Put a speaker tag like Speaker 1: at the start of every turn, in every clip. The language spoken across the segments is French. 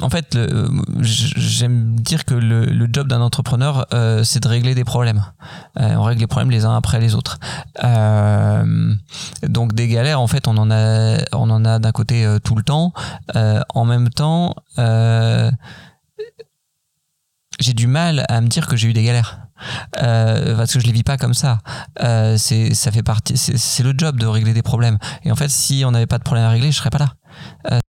Speaker 1: en fait, j'aime dire que le, job d'un entrepreneur, c'est de régler des problèmes. on règle les problèmes les uns après les autres. donc des galères, en fait, on en a, on en a d'un côté tout le temps. en même temps, j'ai du mal à me dire que j'ai eu des galères. Euh, parce que je les vis pas comme ça. Euh, c'est ça fait partie, c'est le job de régler des problèmes. Et en fait, si on n'avait pas de problème à régler, je serais pas là. Euh,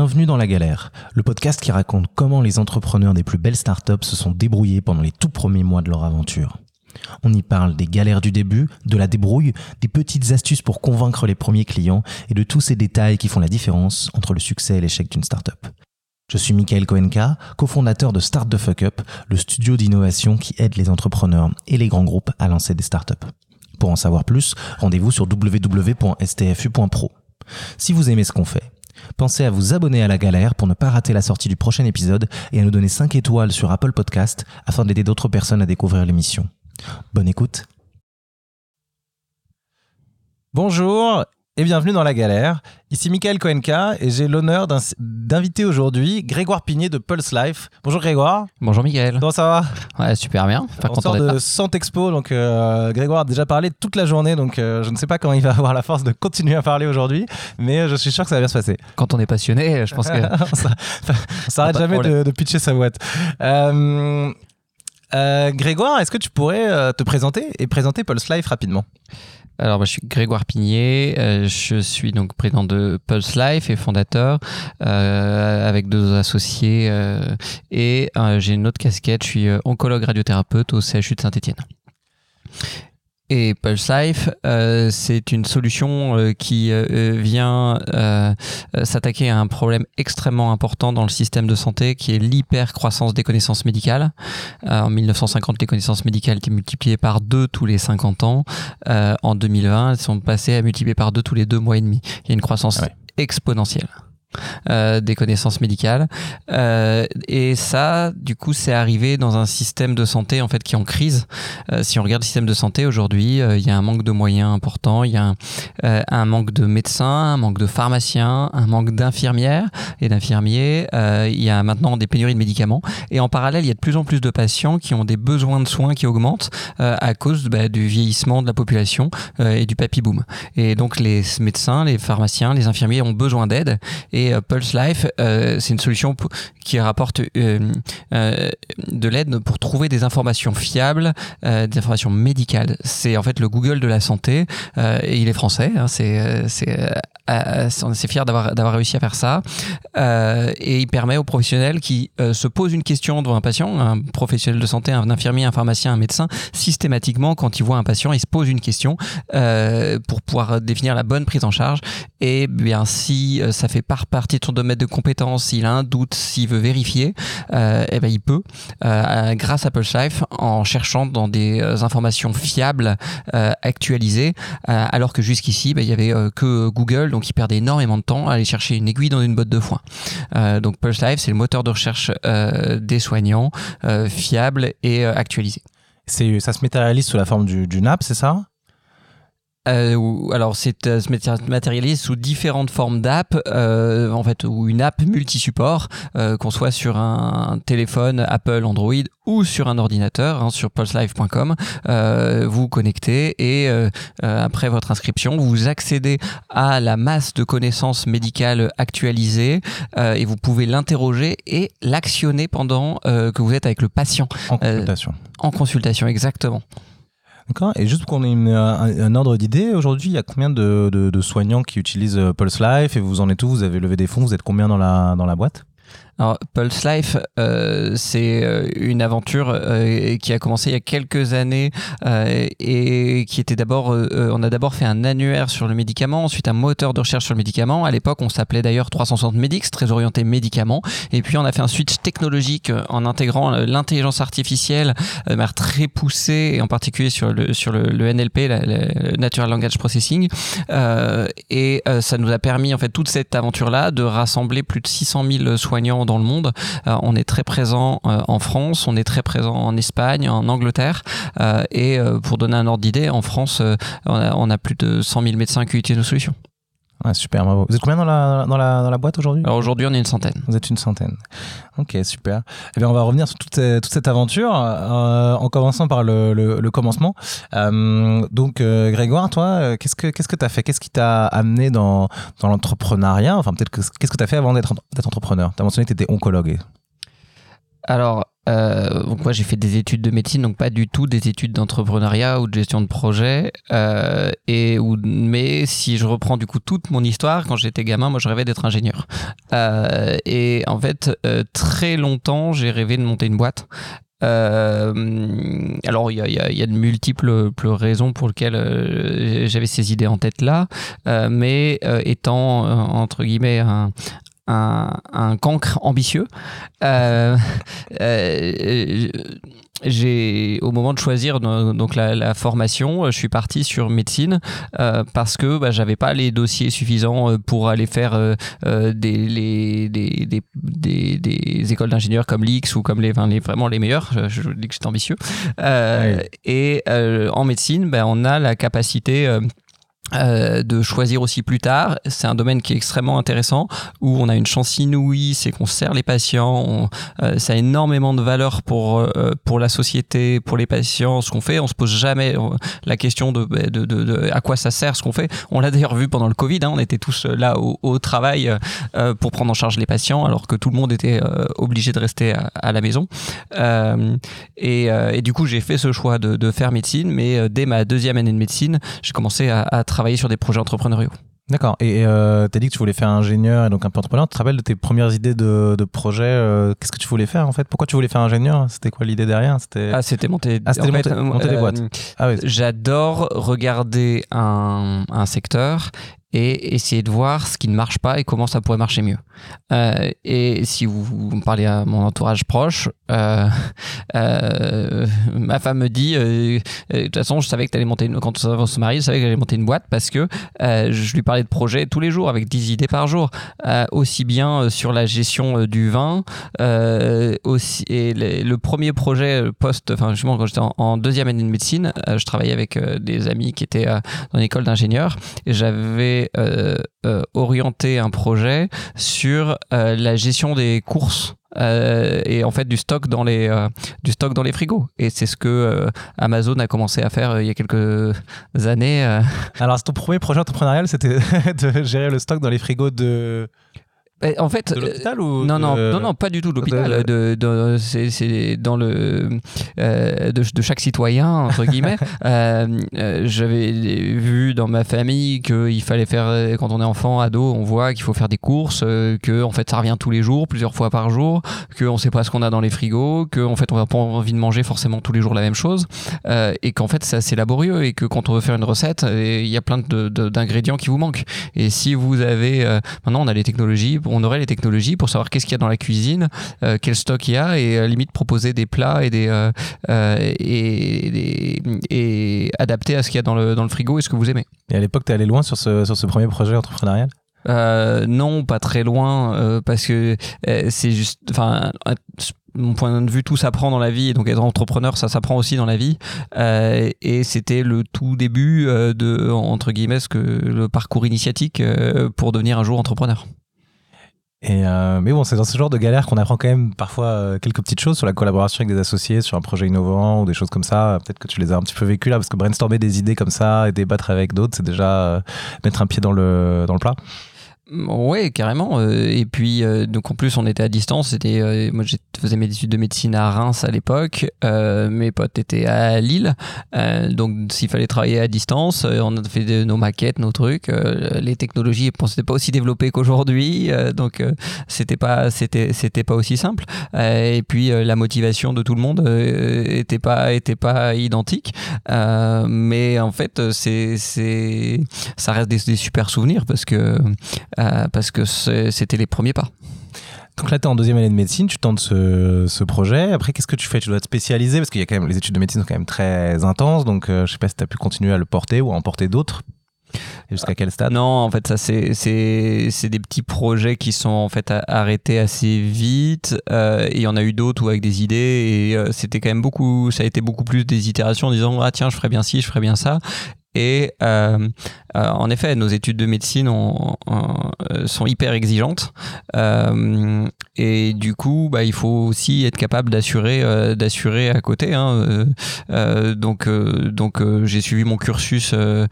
Speaker 2: Bienvenue dans La Galère, le podcast qui raconte comment les entrepreneurs des plus belles startups se sont débrouillés pendant les tout premiers mois de leur aventure. On y parle des galères du début, de la débrouille, des petites astuces pour convaincre les premiers clients et de tous ces détails qui font la différence entre le succès et l'échec d'une startup. Je suis Michael Koenka, cofondateur de Start the Fuck Up, le studio d'innovation qui aide les entrepreneurs et les grands groupes à lancer des startups. Pour en savoir plus, rendez-vous sur www.stfu.pro. Si vous aimez ce qu'on fait, pensez à vous abonner à la galère pour ne pas rater la sortie du prochain épisode et à nous donner 5 étoiles sur Apple Podcast afin d'aider d'autres personnes à découvrir l'émission. Bonne écoute. Bonjour et bienvenue dans La Galère. Ici Michael Koenka et j'ai l'honneur d'inviter aujourd'hui Grégoire Pigné de Pulse Life. Bonjour Grégoire.
Speaker 1: Bonjour Michael.
Speaker 2: Comment ça
Speaker 1: va? Ouais, super bien.
Speaker 2: On sort de Santexpo, donc euh, Grégoire a déjà parlé toute la journée, donc euh, je ne sais pas comment il va avoir la force de continuer à parler aujourd'hui, mais euh, je suis sûr que ça va bien se passer.
Speaker 1: Quand on est passionné, je pense que...
Speaker 2: on s'arrête jamais de, de, pitcher sa boîte. Grégoire, est-ce que tu pourrais te présenter et présenter Pulse Life rapidement?
Speaker 1: Alors, moi, je suis Grégoire Pigné, euh, je suis donc président de Pulse Life et fondateur euh, avec deux associés euh, et j'ai une autre casquette, je suis oncologue radiothérapeute au CHU de Saint-Étienne. Et Pulse Life, euh, c'est une solution euh, qui euh, vient s'attaquer à un problème extrêmement important dans le système de santé, qui est l'hypercroissance des connaissances médicales. en 1950, les connaissances médicales étaient multipliées par deux tous les 50 ans. en 2020, elles sont passées à multiplier par deux tous les deux mois et demi. Il y a une croissance exponentielle. Euh, des connaissances médicales. Euh, et ça, du coup, c'est arrivé dans un système de santé en fait qui est en crise. Euh, si on regarde le système de santé aujourd'hui, il y a un manque de moyens important, il y a un, manque de médecins, un manque de pharmaciens, un manque d'infirmières et d'infirmiers. il y a maintenant des pénuries de médicaments. Et en parallèle, il y a de plus en plus de patients qui ont des besoins de soins qui augmentent à cause bah, du vieillissement de la population et du papy boom. Et donc les médecins, les pharmaciens, les infirmiers ont besoin d'aide. Et euh, Pulse Life, euh, c'est une solution qui rapporte euh, de l'aide pour trouver des informations fiables, des informations médicales. C'est en fait le Google de la santé. et il est français. Hein, c'est on est fier d'avoir réussi à faire ça. et il permet aux professionnels qui se posent une question devant un patient, un professionnel de santé, un infirmier, un pharmacien, un médecin, systématiquement quand il voit un patient, il se pose une question pour pouvoir définir la bonne prise en charge. Et bien si ça fait par partie de son domaine de compétences, s'il a un doute, s'il veut vérifier, euh, eh ben il peut, euh, grâce à Pulse Life, en cherchant dans des euh, informations fiables, actualisées, alors que jusqu'ici, ben, il y avait que Google, donc il perdait énormément de temps à aller chercher une aiguille dans une botte de foin. donc Pulse Life, c'est le moteur de recherche des soignants, fiable et actualisé.
Speaker 2: Ça se matérialise sous la forme du, du NAP, c'est ça?
Speaker 1: Euh, alors, c'est euh, se matérialise sous différentes formes d'app, euh, en fait, ou une app multi-support, euh, qu'on soit sur un téléphone Apple, Android ou sur un ordinateur, hein, sur pulselife.com. Euh, vous connectez et après votre inscription, vous accédez à la masse de connaissances médicales actualisées et vous pouvez l'interroger et l'actionner pendant que vous êtes avec le patient.
Speaker 2: En consultation.
Speaker 1: en consultation, exactement.
Speaker 2: Et juste pour qu'on ait un, ordre d'idée, aujourd'hui, il y a combien de, soignants qui utilisent euh, Pulse Life et vous en êtes où? Vous avez levé des fonds Vous êtes combien dans la, dans la boîte?
Speaker 1: Alors, Pulse Life, euh, c'est euh, une aventure euh, qui a commencé il y a quelques années et qui était d'abord, on a d'abord fait un annuaire sur le médicament, ensuite un moteur de recherche sur le médicament. À l'époque, on s'appelait d'ailleurs 360 Medix, très orienté médicaments. Et puis, on a fait un switch technologique en intégrant l'intelligence artificielle de très poussée, et en particulier sur le, sur le, NLP, le Natural Language Processing. et ça nous a permis, en fait, toute cette aventure-là de rassembler plus de 600 000 soignants le monde. Euh, on est très présent euh, en France, on est très présent en Espagne, en Angleterre. Euh, et pour donner un ordre d'idée, en France, on a, plus de 100 000 médecins qui utilisent nos solutions.
Speaker 2: Ouais, super, bravo. Vous êtes combien dans la, dans la, dans la boîte aujourd'hui?
Speaker 1: Alors aujourd'hui, on est une centaine.
Speaker 2: Vous êtes une centaine. Ok, super. Eh bien, on va revenir sur toute, cette- toute cette aventure euh, en commençant par le, le, le commencement. Euh, donc, euh, Grégoire, toi, qu'est-ce que qu'est-ce que tu as fait? Qu'est-ce qui t'a amené dans, dans l'entrepreneuriat? Enfin, peut-être que qu'est-ce que tu as fait avant d'être entrepreneur? Tu as mentionné que tu étais oncologue.
Speaker 1: Alors, euh, donc moi j'ai fait des études de médecine, donc pas du tout des études d'entrepreneuriat ou de gestion de projet. Euh, et où, mais si je reprends du coup toute mon histoire, quand j'étais gamin, moi je rêvais d'être ingénieur. Euh, et en fait, très longtemps, j'ai rêvé de monter une boîte. Alors il y a, de multiples raisons pour lesquelles j'avais ces idées en tête là, mais étant entre guillemets un, un, un cancre ambitieux, euh, euh, j'ai au moment de choisir donc la, la formation, euh, je suis parti sur médecine euh, parce que bah, j'avais pas les dossiers suffisants pour aller faire des, les, des, des, des, des écoles d'ingénieurs comme l'X ou comme les, enfin, les vraiment les meilleurs. Je, je dis que j'étais ambitieux.
Speaker 2: Ouais.
Speaker 1: Et en médecine, ben, on a la capacité euh, de choisir aussi plus tard. C'est un domaine qui est extrêmement intéressant où on a une chance inouïe, c'est qu'on sert les patients, euh, ça a énormément de valeur pour, euh, pour la société, pour les patients, ce qu'on fait. On se pose jamais la question de, de, de- à quoi ça sert ce qu'on fait. On l'a d'ailleurs vu pendant le Covid, hein, on était tous là au, travail pour prendre en charge les patients alors que tout le monde était obligé de rester à, la maison. Et, du coup, j'ai fait ce choix de, faire médecine, mais dès ma deuxième année de médecine, j'ai commencé à, à travailler sur des projets entrepreneuriaux.
Speaker 2: D'accord. Et euh, tu as dit que tu voulais faire ingénieur et donc un peu entrepreneur. Tu te rappelles de tes premières idées de, de projet euh, Qu'est-ce que tu voulais faire en fait? Pourquoi tu voulais faire ingénieur? C'était quoi l'idée derrière? C'était
Speaker 1: Ah, c'était monter,
Speaker 2: Ah, c'était
Speaker 1: fait,
Speaker 2: monter- monter des
Speaker 1: euh,
Speaker 2: boîtes. ah.
Speaker 1: J'adore regarder un, un secteur et essayer de voir ce qui ne marche pas et comment ça pourrait marcher mieux. Euh, et si vous, me parlez à mon entourage proche, euh, euh, ma femme me dit, de toute façon, je savais que tu allais monter une, quand on se marie, je savais que j'allais monter une boîte parce que je lui parlais de projets tous les jours avec 10 idées par jour, aussi bien sur la gestion du vin, aussi, et le, premier projet post, enfin justement quand j'étais en, deuxième année de médecine, je travaillais avec des amis qui étaient dans une école d'ingénieurs et j'avais euh, euh, orienté un projet sur euh, la gestion des courses. et en fait du stock dans les du stock dans les frigos et c'est ce que Amazon a commencé à faire il y a quelques années.
Speaker 2: Alors, ton premier projet entrepreneurial, c'était de gérer le stock dans les frigos de,
Speaker 1: en fait
Speaker 2: de
Speaker 1: euh,
Speaker 2: l'hôpital ou
Speaker 1: Non, non,
Speaker 2: de-
Speaker 1: non, non, pas du tout de l'hôpital.
Speaker 2: de-
Speaker 1: De, c'est, c'est dans le euh, de, de chaque citoyen entre guillemets. Euh, euh, j'avais vu dans ma famille qu'il fallait faire quand on est enfant, ado, on voit qu'il faut faire des courses, que en fait ça revient tous les jours, plusieurs fois par jour, que on sait pas ce qu'on a dans les frigos, que en fait on n'a pas envie de manger forcément tous les jours la même chose, euh, et qu'en fait c'est assez laborieux et que quand on veut faire une recette, il y a plein d'ingrédients qui vous manquent. Et si vous avez maintenant on a les technologies, on aurait les technologies pour savoir qu'est-ce qu'il y a dans la cuisine, euh, quel stock il y a et euh, limite proposer des plats et des euh, et, et adapter à ce qu'il y a dans le dans le frigo et ce que vous aimez.
Speaker 2: Et à l'époque, t'es allé loin sur ce, sur ce premier projet entrepreneurial?
Speaker 1: Euh, non, pas très loin, euh, parce que euh, c'est juste, enfin, mon point de vue, tout s'apprend dans la vie, et donc être entrepreneur, ça s'apprend aussi dans la vie. Euh, et c'était le tout début de, entre guillemets, ce que le parcours initiatique pour devenir un jour entrepreneur.
Speaker 2: Et euh, mais bon, c'est dans ce genre de galère qu'on apprend quand même parfois euh, quelques petites choses sur la collaboration avec des associés, sur un projet innovant ou des choses comme ça. Peut-être que tu les as un petit peu vécues là, parce que brainstormer des idées comme ça et débattre avec d'autres, c'est déjà euh, mettre un pied dans le, dans le plat.
Speaker 1: Oui, carrément. euh, Et puis, euh, donc en plus, on était à distance. C'était, euh, moi, je faisais mes études de médecine à Reims à l'époque. Euh, mes potes étaient à Lille. Euh, donc, s'il fallait travailler à distance, euh, on a fait nos maquettes, nos trucs. Les technologies, bon, c'était pas aussi développées qu'aujourd'hui. donc, c'était pas, c'était, c'était pas aussi simple. Et puis, la motivation de tout le monde était pas, était pas identique. Mais en fait, c'est, c'est, ça reste des, des super souvenirs parce que euh, parce que c'était les premiers pas.
Speaker 2: Donc là, tu es en deuxième année de médecine, tu tentes ce, ce projet. Après, qu'est-ce que tu fais? Tu dois te spécialiser parce qu'il y a quand même les études de médecine sont quand même très intenses. Donc, euh, je sais pas si tu as pu continuer à le porter ou à en porter d'autres. Jusqu'à quel stade?
Speaker 1: Non, en fait, ça c'est des petits projets qui sont en fait a- arrêtés assez vite. euh, et il y en a eu d'autres où avec des idées et euh, c'était quand même beaucoup. Ça a été beaucoup plus des itérations en disant ah tiens je ferais bien ci, je ferais bien ça. Et euh, euh, en effet, nos études de médecine euh, sont hyper exigeantes. et du coup, bah, il faut aussi être capable d'assurer, d'assurer à côté. Hein, donc, donc j'ai suivi mon cursus. donc,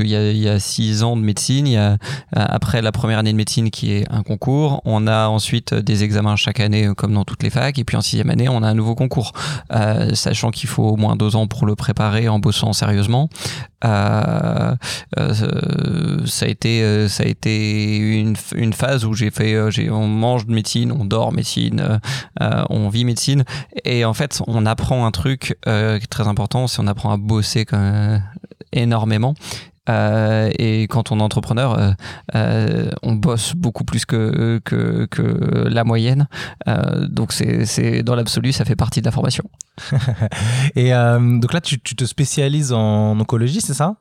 Speaker 1: il y, a, six ans de médecine. Après la première année de médecine qui est un concours. On a ensuite des examens chaque année, comme dans toutes les facs. Et puis en sixième année, on a un nouveau concours, sachant qu'il faut au moins deux ans pour le préparer en bossant sérieusement. Euh, euh, ça a été, euh, ça a été une, phase où j'ai fait, on mange de médecine, on dort médecine, on vit médecine, et en fait, on apprend un truc très important, c'est on apprend à bosser énormément. Euh, et quand on est entrepreneur, euh, euh, on bosse beaucoup plus que, que, que la moyenne. donc c'est dans l'absolu, ça fait partie de la formation.
Speaker 2: et donc là, tu, tu, te spécialises en oncologie, c'est ça?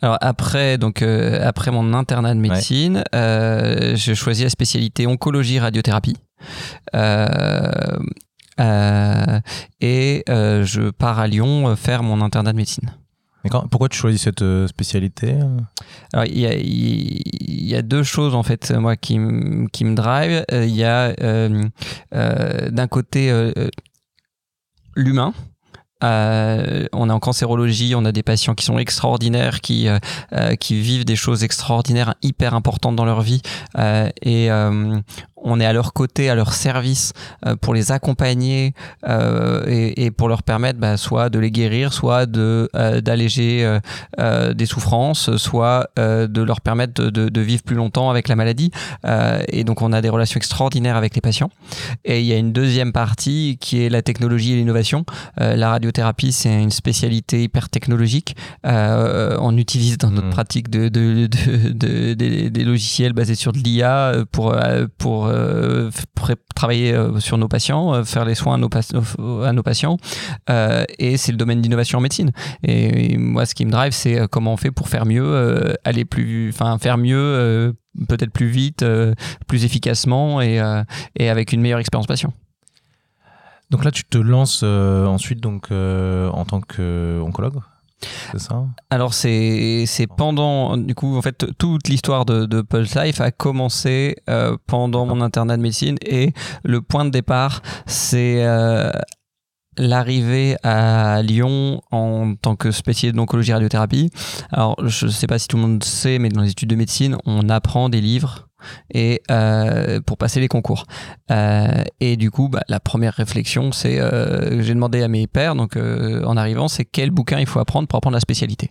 Speaker 1: Alors après, donc après mon internat de médecine, j'ai choisi la spécialité oncologie radiothérapie. et je pars à Lyon faire mon internat de médecine
Speaker 2: pourquoi tu choisis cette euh, spécialité
Speaker 1: Alors, il y a, deux choses, en fait, moi, qui, me drive. Euh, il y a, euh, d'un côté, l'humain. on est en cancérologie, on a des patients qui sont extraordinaires, qui, vivent des choses extraordinaires, hyper importantes dans leur vie. et on est à leur côté, à leur service euh, pour les accompagner euh, et, pour leur permettre bah, soit de les guérir, soit de euh, d'alléger des souffrances, soit de leur permettre de, vivre plus longtemps avec la maladie. et donc on a des relations extraordinaires avec les patients. Et il y a une deuxième partie qui est la technologie et l'innovation. la radiothérapie, c'est une spécialité hyper technologique. on utilise dans notre mmh. pratique de, des, des, logiciels basés sur de l'IA pour, pour euh, travailler euh, sur nos patients, euh, faire les soins à nos, patients. et c'est le domaine d'innovation en médecine. Et, moi, ce qui me drive, c'est comment on fait pour faire mieux, aller plus, enfin faire mieux, peut-être plus vite, plus efficacement et, avec une meilleure expérience patient.
Speaker 2: Donc là, tu te lances ensuite donc en tant qu'oncologue ça
Speaker 1: Alors c'est pendant du coup en fait toute l'histoire de, de, Pulse Life a commencé euh, pendant mon internat de médecine et le point de départ c'est euh, l'arrivée à Lyon en tant que spécialiste d'oncologie radiothérapie. Alors je ne sais pas si tout le monde sait mais dans les études de médecine on apprend des livres et euh, pour passer les concours. Euh, et du coup, bah, la première réflexion, c'est euh, j'ai demandé à mes pères, donc en arrivant, c'est quel bouquin il faut apprendre pour apprendre la spécialité.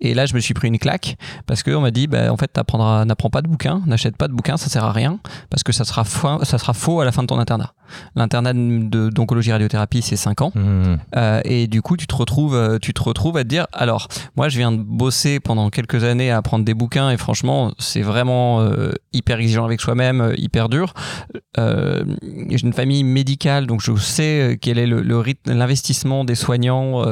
Speaker 1: Et là, je me suis pris une claque parce qu'on m'a dit, bah, en fait, n'apprends pas de bouquin, n'achète pas de bouquin, ça sert à rien parce que ça sera, ça sera faux à la fin de ton internat. L'internat d'oncologie radiothérapie, c'est 5 ans. Mmh. et du coup, tu te, retrouves, tu te retrouves à te dire, alors, moi, je viens de bosser pendant quelques années à apprendre des bouquins et franchement, c'est vraiment hyper exigeant avec soi-même, euh, hyper dur. Euh, j'ai une famille médicale, donc je sais euh, quel est le, rythme, l'investissement des soignants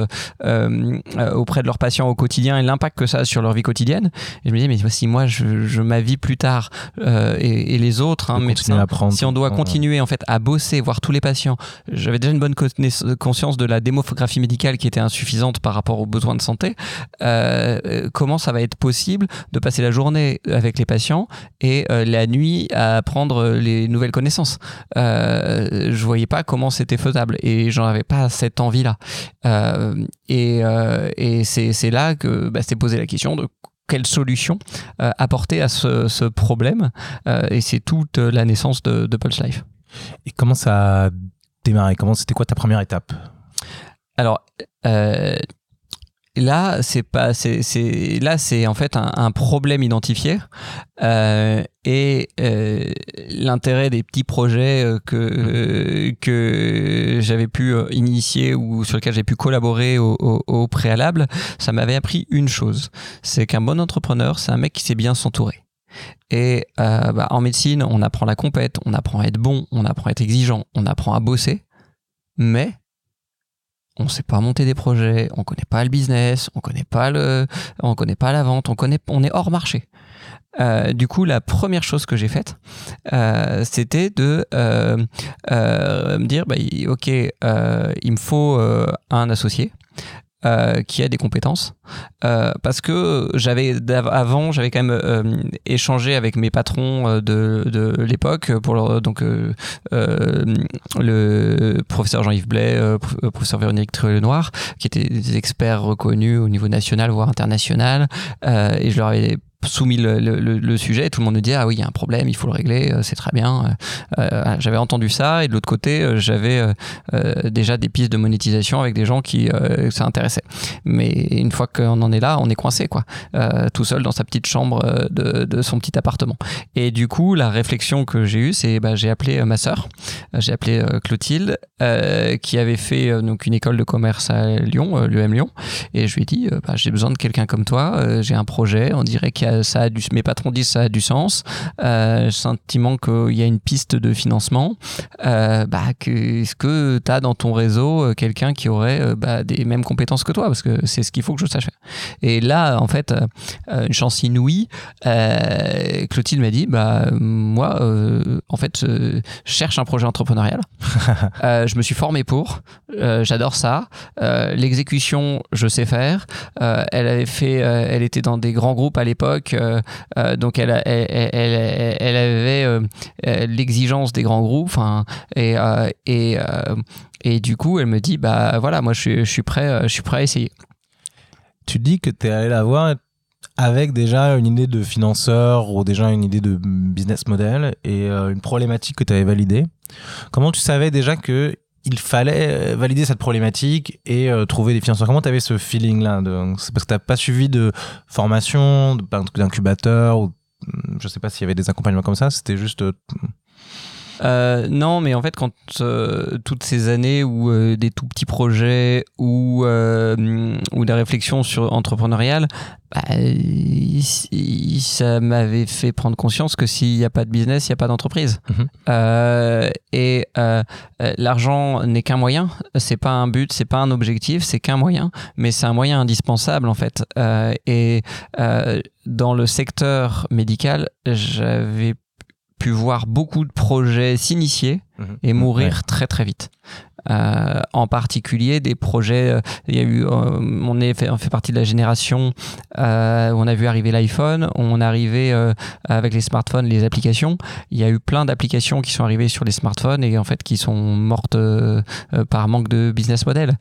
Speaker 1: auprès de leurs patients au quotidien et l'impact que ça a sur leur vie quotidienne. Et je me dis, mais si moi, je, je ma vie plus tard et, les autres hein, médecins, si on doit continuer en fait à bosser, voir tous les patients, j'avais déjà une bonne conscience de la démographie médicale qui était insuffisante par rapport aux besoins de santé. comment ça va être possible de passer la journée avec les patients et la nuit à apprendre les nouvelles connaissances? Euh, je voyais pas comment c'était faisable et j'en avais pas cette envie-là. Euh, et, euh, c'est là que bah, s'est posé la question de quelle solution euh, apporter à ce, problème. et c'est toute la naissance de, de Pulse Life.
Speaker 2: Et comment ça a démarré? Comment c'était quoi ta première étape?
Speaker 1: Alors, là c'est pas c'est là c'est en fait un, problème identifié euh, et euh, l'intérêt des petits projets euh, que que j'avais pu initier ou sur lesquels j'ai pu collaborer au, au, préalable ça m'avait appris une chose. C'est qu'un bon entrepreneur c'est un mec qui sait bien s'entourer et bah, en médecine on apprend la compète on apprend à être bon on apprend à être exigeant on apprend à bosser mais on sait pas monter des projets, on connaît pas le business, on connaît connaît pas la vente, on connaît, on est hors marché. Euh, du coup, la première chose que j'ai faite, euh, c'était de euh, me dire, bah, ok, il me faut un associé. Euh, qui a des compétences. Euh, parce que j'avais avant, j'avais quand même euh, échangé avec mes patrons de, de l'époque pour donc le professeur Jean-Yves Blais, professeur Véronique Truel-Noir, qui étaient des experts reconnus au niveau national voire international, et je leur avais soumis le, le, sujet, tout le monde me dit ah oui il y a un problème, il faut le régler, euh, c'est très bien. Euh, euh, j'avais entendu ça et de l'autre côté j'avais déjà des pistes de monétisation avec des gens qui ça intéressait. Mais une fois qu'on en est là, on est coincé quoi, tout seul dans sa petite chambre de, de, son petit appartement. Et du coup la réflexion que j'ai eue c'est bah, j'ai appelé ma sœur, j'ai appelé Clotilde qui avait fait donc une école de commerce à Lyon, l'UM Lyon, et je lui ai dit bah, j'ai besoin de quelqu'un comme toi, j'ai un projet, on dirait qu'il y a ça a du, mes patrons disent ça a du sens. Euh, sentiment qu'il y a une piste de financement. Euh, bah, est-ce que tu as dans ton réseau euh, quelqu'un qui aurait euh, bah, des mêmes compétences que toi? Parce que c'est ce qu'il faut que je sache faire. Et là, en fait, une chance inouïe, Clotilde m'a dit bah, Moi, en fait, je cherche un projet entrepreneurial. je me suis formé pour. J'adore ça. L'exécution, je sais faire. elle avait fait, elle était dans des grands groupes à l'époque euh, euh, donc elle, avait euh, l'exigence des grands groupes. Et, et, et du coup, elle me dit bah voilà, moi je je suis prêt, je suis prêt à essayer.
Speaker 2: Tu dis que tu es allé la voir avec déjà une idée de financeur ou déjà une idée de business model et une problématique que tu avais validée. Comment tu savais déjà que il fallait euh, valider cette problématique et euh, trouver des financeurs. Comment tu avais ce feeling-là C'est parce que tu n'as pas suivi de formation, d'incubateur, ou je sais pas s'il y avait des accompagnements comme ça, c'était juste...
Speaker 1: Euh, non, mais en fait, quand toutes ces années où des tout petits projets ou, ou des réflexions sur entrepreneuriales, bah, ça m'avait fait prendre conscience que s'il n'y a pas de business, il n'y a pas d'entreprise. Mhm. Euh, et euh, l'argent n'est qu'un moyen, c'est pas un but, c'est pas un objectif, c'est qu'un moyen, mais c'est un moyen indispensable en fait. Euh, et dans le secteur médical, j'avais pu voir beaucoup de projets s'initier mhm. et mourir très très vite. Euh, en particulier des projets. Euh, il y a eu, euh, on, est fait, on fait partie de la génération où on a vu arriver l'iPhone, on arrivé avec les smartphones, les applications. Il y a eu plein d'applications qui sont arrivées sur les smartphones et en fait qui sont mortes par manque de business model.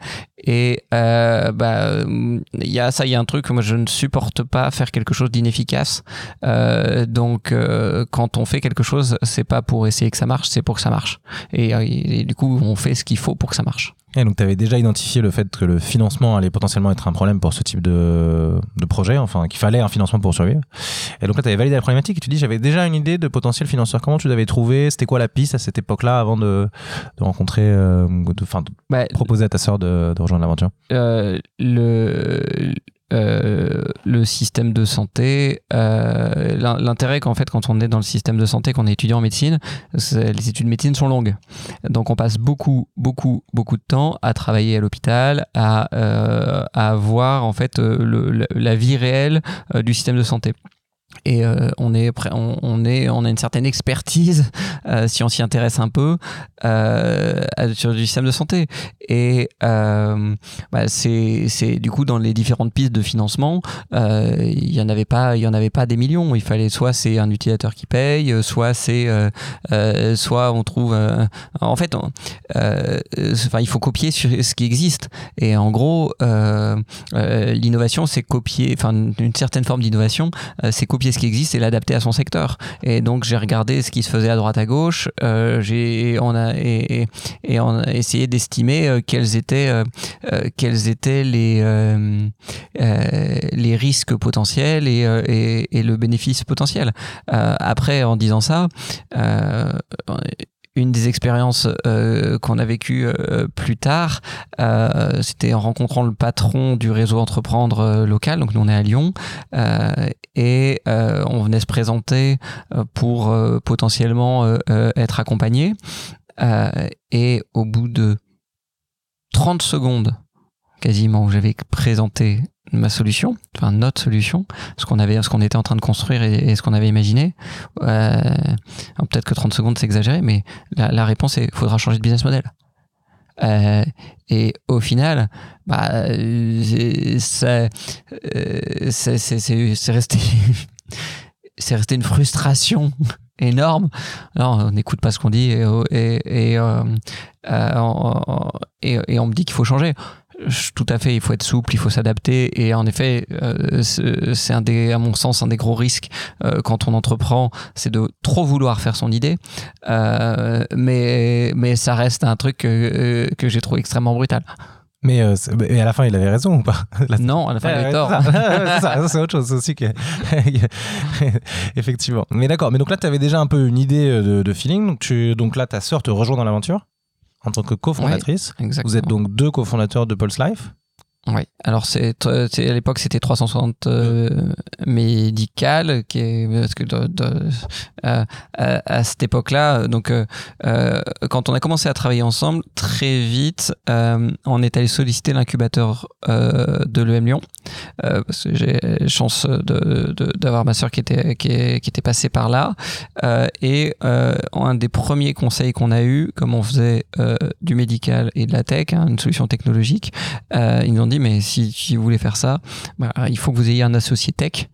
Speaker 1: Et bah, il y a ça, il y a un truc moi je ne supporte pas faire quelque chose d'inefficace. donc quand on fait quelque chose, c'est pas pour essayer que ça marche, c'est pour que ça marche. et du coup, on fait ce qu'il faut pour que ça marche.
Speaker 2: Et donc, tu avais déjà identifié le fait que le financement allait potentiellement être un problème pour ce type de, de projet, enfin, qu'il fallait un financement pour survivre. Et donc là, tu avais validé la problématique et tu dis, j'avais déjà une idée de potentiel financeur. Comment tu l'avais trouvé? C'était quoi la piste à cette époque-là avant de, de rencontrer, euh, de, enfin, de bah, proposer à ta sœur de, de rejoindre l'aventure?
Speaker 1: Euh, le, euh, le système de santé, euh, l'intérêt qu'en fait quand on est dans le système de santé, qu'on est étudiant en médecine, les études de médecine sont longues. Donc on passe beaucoup, beaucoup, beaucoup de temps à travailler à l'hôpital, à, euh, à voir en fait la vie réelle du système de santé et euh, on est on, est on a une certaine expertise euh, si on s'y intéresse un peu euh, sur le système de santé. Et bah, c'est du coup dans les différentes pistes de financement il y en avait pas y en avait pas des millions. Il fallait soit c'est un utilisateur qui paye soit c'est soit on trouve en fait enfin il faut copier sur ce qui existe. Et en gros l'innovation c'est copier enfin une certaine forme d'innovation c'est copier ce qui existe et l'adapter à son secteur. Et donc j'ai regardé ce qui se faisait à droite à gauche, euh, j'ai et, on a essayé d'estimer euh, quels étaient euh, les risques potentiels et, le bénéfice potentiel. après en disant ça une des expériences euh, qu'on a vécues euh, plus tard, euh, c'était en rencontrant le patron du réseau entreprendre local, donc nous on est à Lyon, et on venait se présenter pour potentiellement être accompagné. et au bout de 30 secondes, quasiment, où j'avais présenté ma solution, enfin notre solution, ce qu'on avait, ce qu'on était en train de construire et, ce qu'on avait imaginé. Euh, peut-être que 30 secondes c'est exagéré, mais la, réponse est, faudra changer de business model. et au final, bah, c'est resté, c'est resté une frustration énorme. Alors, on n'écoute pas ce qu'on dit et, et, on me dit qu'il faut changer tout à fait, il faut être souple, il faut s'adapter. Et en effet, euh, c'est un des, à mon sens, un des gros risques euh, quand on entreprend, c'est de trop vouloir faire son idée. Euh, mais, mais ça reste un truc que, que j'ai trouvé extrêmement brutal.
Speaker 2: Mais, et à la fin, il avait raison ou pas?
Speaker 1: Non, à la fin, il avait tort.
Speaker 2: c'est autre chose aussi. Que... Effectivement. Mais d'accord. Mais donc là, tu avais déjà un peu une idée de, de feeling. Donc, tu, donc là, ta sœur te rejoint dans l'aventure en tant que cofondatrice. Vous êtes donc deux cofondateurs de Pulse Life.
Speaker 1: Oui, alors c'est à l'époque c'était 360 euh, médical qui est parce que euh, à, cette époque-là donc euh, quand on a commencé à travailler ensemble très vite on est allé solliciter l'incubateur de l'EM Lyon parce que j'ai chance d'avoir ma sœur qui était qui, qui, était passée par là et un des premiers conseils qu'on a eu comme on faisait du médical et de la tech hein, une solution technologique ils nous ont mais si, vous voulez faire ça, bah, il faut que vous ayez un associé tech.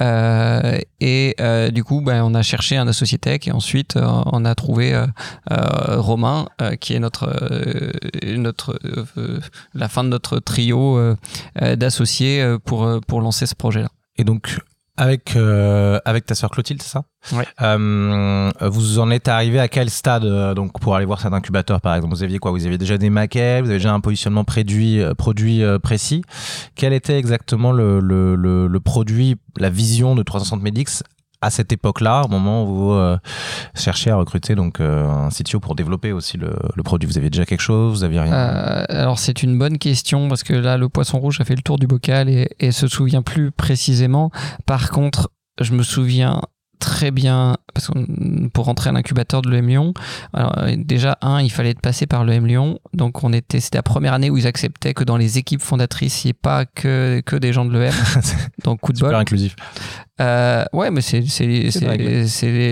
Speaker 1: Euh, et euh, du coup, bah, on a cherché un associé tech et ensuite euh, on a trouvé Romain, qui est notre, notre la fin de notre trio d'associés pour, pour lancer ce projet-là.
Speaker 2: Et donc, avec, euh, avec ta sœur Clotilde, c'est ça
Speaker 1: ouais.
Speaker 2: Euh, vous en êtes arrivé à quel stade euh, donc pour aller voir cet incubateur par exemple? Vous aviez quoi? Vous aviez déjà des maquettes Vous avez déjà un positionnement produit, produit précis? Quel était exactement le, le, le, le, produit, la vision de 360 Medix à cette époque-là, au moment où vous euh, cherchiez à recruter donc euh, un CTO pour développer aussi le, produit Vous aviez déjà quelque chose Vous aviez rien
Speaker 1: euh, Alors c'est une bonne question parce que là le poisson rouge a fait le tour du bocal et, et se souvient plus précisément. Par contre, je me souviens très bien parce que pour rentrer à l'incubateur de l'EM Lyon, alors déjà un, il fallait passer par l'EM Lyon, donc on était c'était la première année où ils acceptaient que dans les équipes fondatrices il n'y ait pas que que des gens de l'EM, donc coup de
Speaker 2: bol. Super inclusif.
Speaker 1: Euh, ouais, mais c'est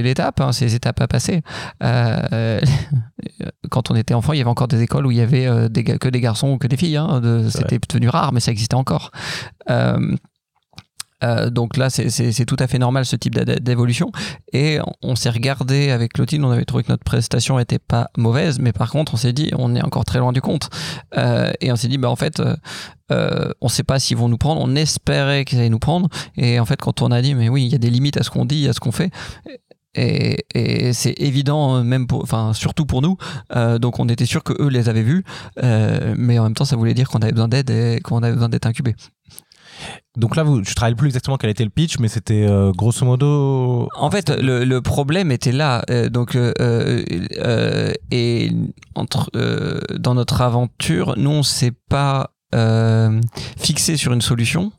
Speaker 1: l'étape, hein, c'est les étapes à passer. Euh, quand on était enfant, il y avait encore des écoles où il y avait euh, des, que des garçons ou que des filles. Hein, C'était devenu rare, mais ça existait encore. Euh, euh, donc là, c'est tout à fait normal ce type d'évolution. Et on, s'est regardé avec Clotilde, on avait trouvé que notre prestation était pas mauvaise, mais par contre, on s'est dit, on est encore très loin du compte. Euh, et on s'est dit, bah en fait, euh, on sait pas s'ils vont nous prendre. On espérait qu'ils allaient nous prendre. Et en fait, quand on a dit, mais oui, il y a des limites à ce qu'on dit, à ce qu'on fait. Et, c'est évident même enfin surtout pour nous donc on était sûr que eux les avaient vus mais en même temps ça voulait dire qu'on avait besoin d'aide et qu'on avait besoin d'être incubé
Speaker 2: donc là, vous, je ne plus exactement quel était le pitch, mais c'était euh, grosso modo.
Speaker 1: En fait, le, problème était là. Euh, donc, euh, et entre dans notre aventure, nous, on s'est pas fixé sur une solution.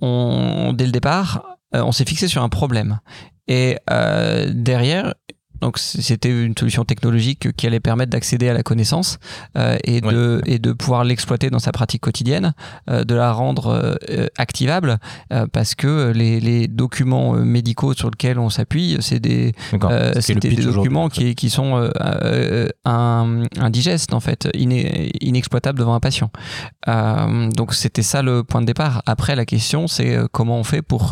Speaker 1: On, dès le départ, on s'est fixé sur un problème. Et derrière, donc c'était une solution technologique qui allait permettre d'accéder à la connaissance euh, et, de, et de pouvoir l'exploiter dans sa pratique quotidienne, euh, de la rendre euh, activable parce que les, les, documents médicaux sur lesquels on s'appuie, c'est des, c'était des documents qui, qui sont un, indigestes en fait, inexploitables devant un patient. donc c'était ça le point de départ. Après la question c'est comment on fait pour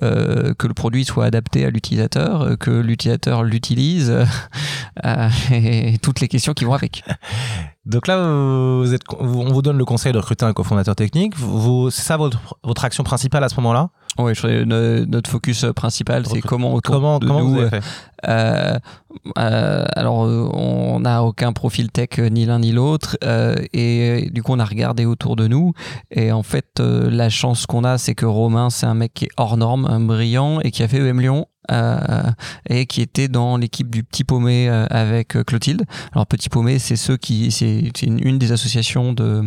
Speaker 1: que le produit soit adapté à l'utilisateur, que l'utilisateur l'utilise euh, et toutes les questions qui vont avec.
Speaker 2: Donc là, vous êtes, on vous donne le conseil de recruter un cofondateur technique. Vous, c'est ça votre, votre action principale à ce moment-là?
Speaker 1: Oui, notre focus principal, c'est comment autour
Speaker 2: comment,
Speaker 1: de
Speaker 2: comment
Speaker 1: nous.
Speaker 2: Vous avez fait?
Speaker 1: euh, euh, alors, on n'a aucun profil tech ni l'un ni l'autre, et du coup, on a regardé autour de nous. Et en fait, la chance qu'on a, c'est que Romain, c'est un mec qui est hors norme, un brillant, et qui a fait EM Lyon euh, et qui était dans l'équipe du Petit Paumé euh, avec euh, Clotilde. Alors Petit Paumé, c'est ceux qui, c'est une, des associations de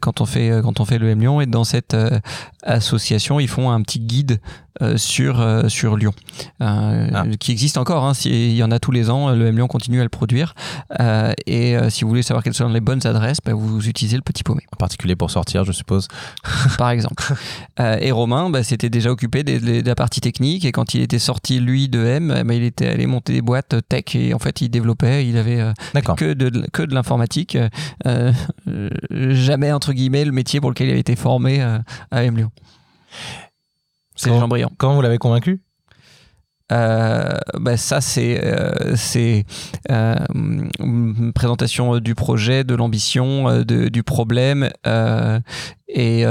Speaker 1: quand on fait quand on fait le M Lyon et dans cette association, ils font un petit guide sur, sur Lyon, ah. qui existe encore. Hein, il y en a tous les ans, le M Lyon continue à le produire. et si vous voulez savoir quelles sont les bonnes adresses, bah, vous utilisez le petit paumé.
Speaker 2: En particulier pour sortir, je suppose.
Speaker 1: Par exemple. et Romain bah, s'était déjà occupé de, la partie technique. Et quand il était sorti, lui, de M, bah, il était allé monter des boîtes tech. Et en fait, il développait, il avait que de, que de l'informatique. jamais, entre guillemets, le métier pour lequel il avait été formé à M Lyon. C'est Jean Briand.
Speaker 2: Comment vous l'avez convaincu?
Speaker 1: Euh, bah ça c'est euh, c'est euh, une présentation du projet, de l'ambition, du problème et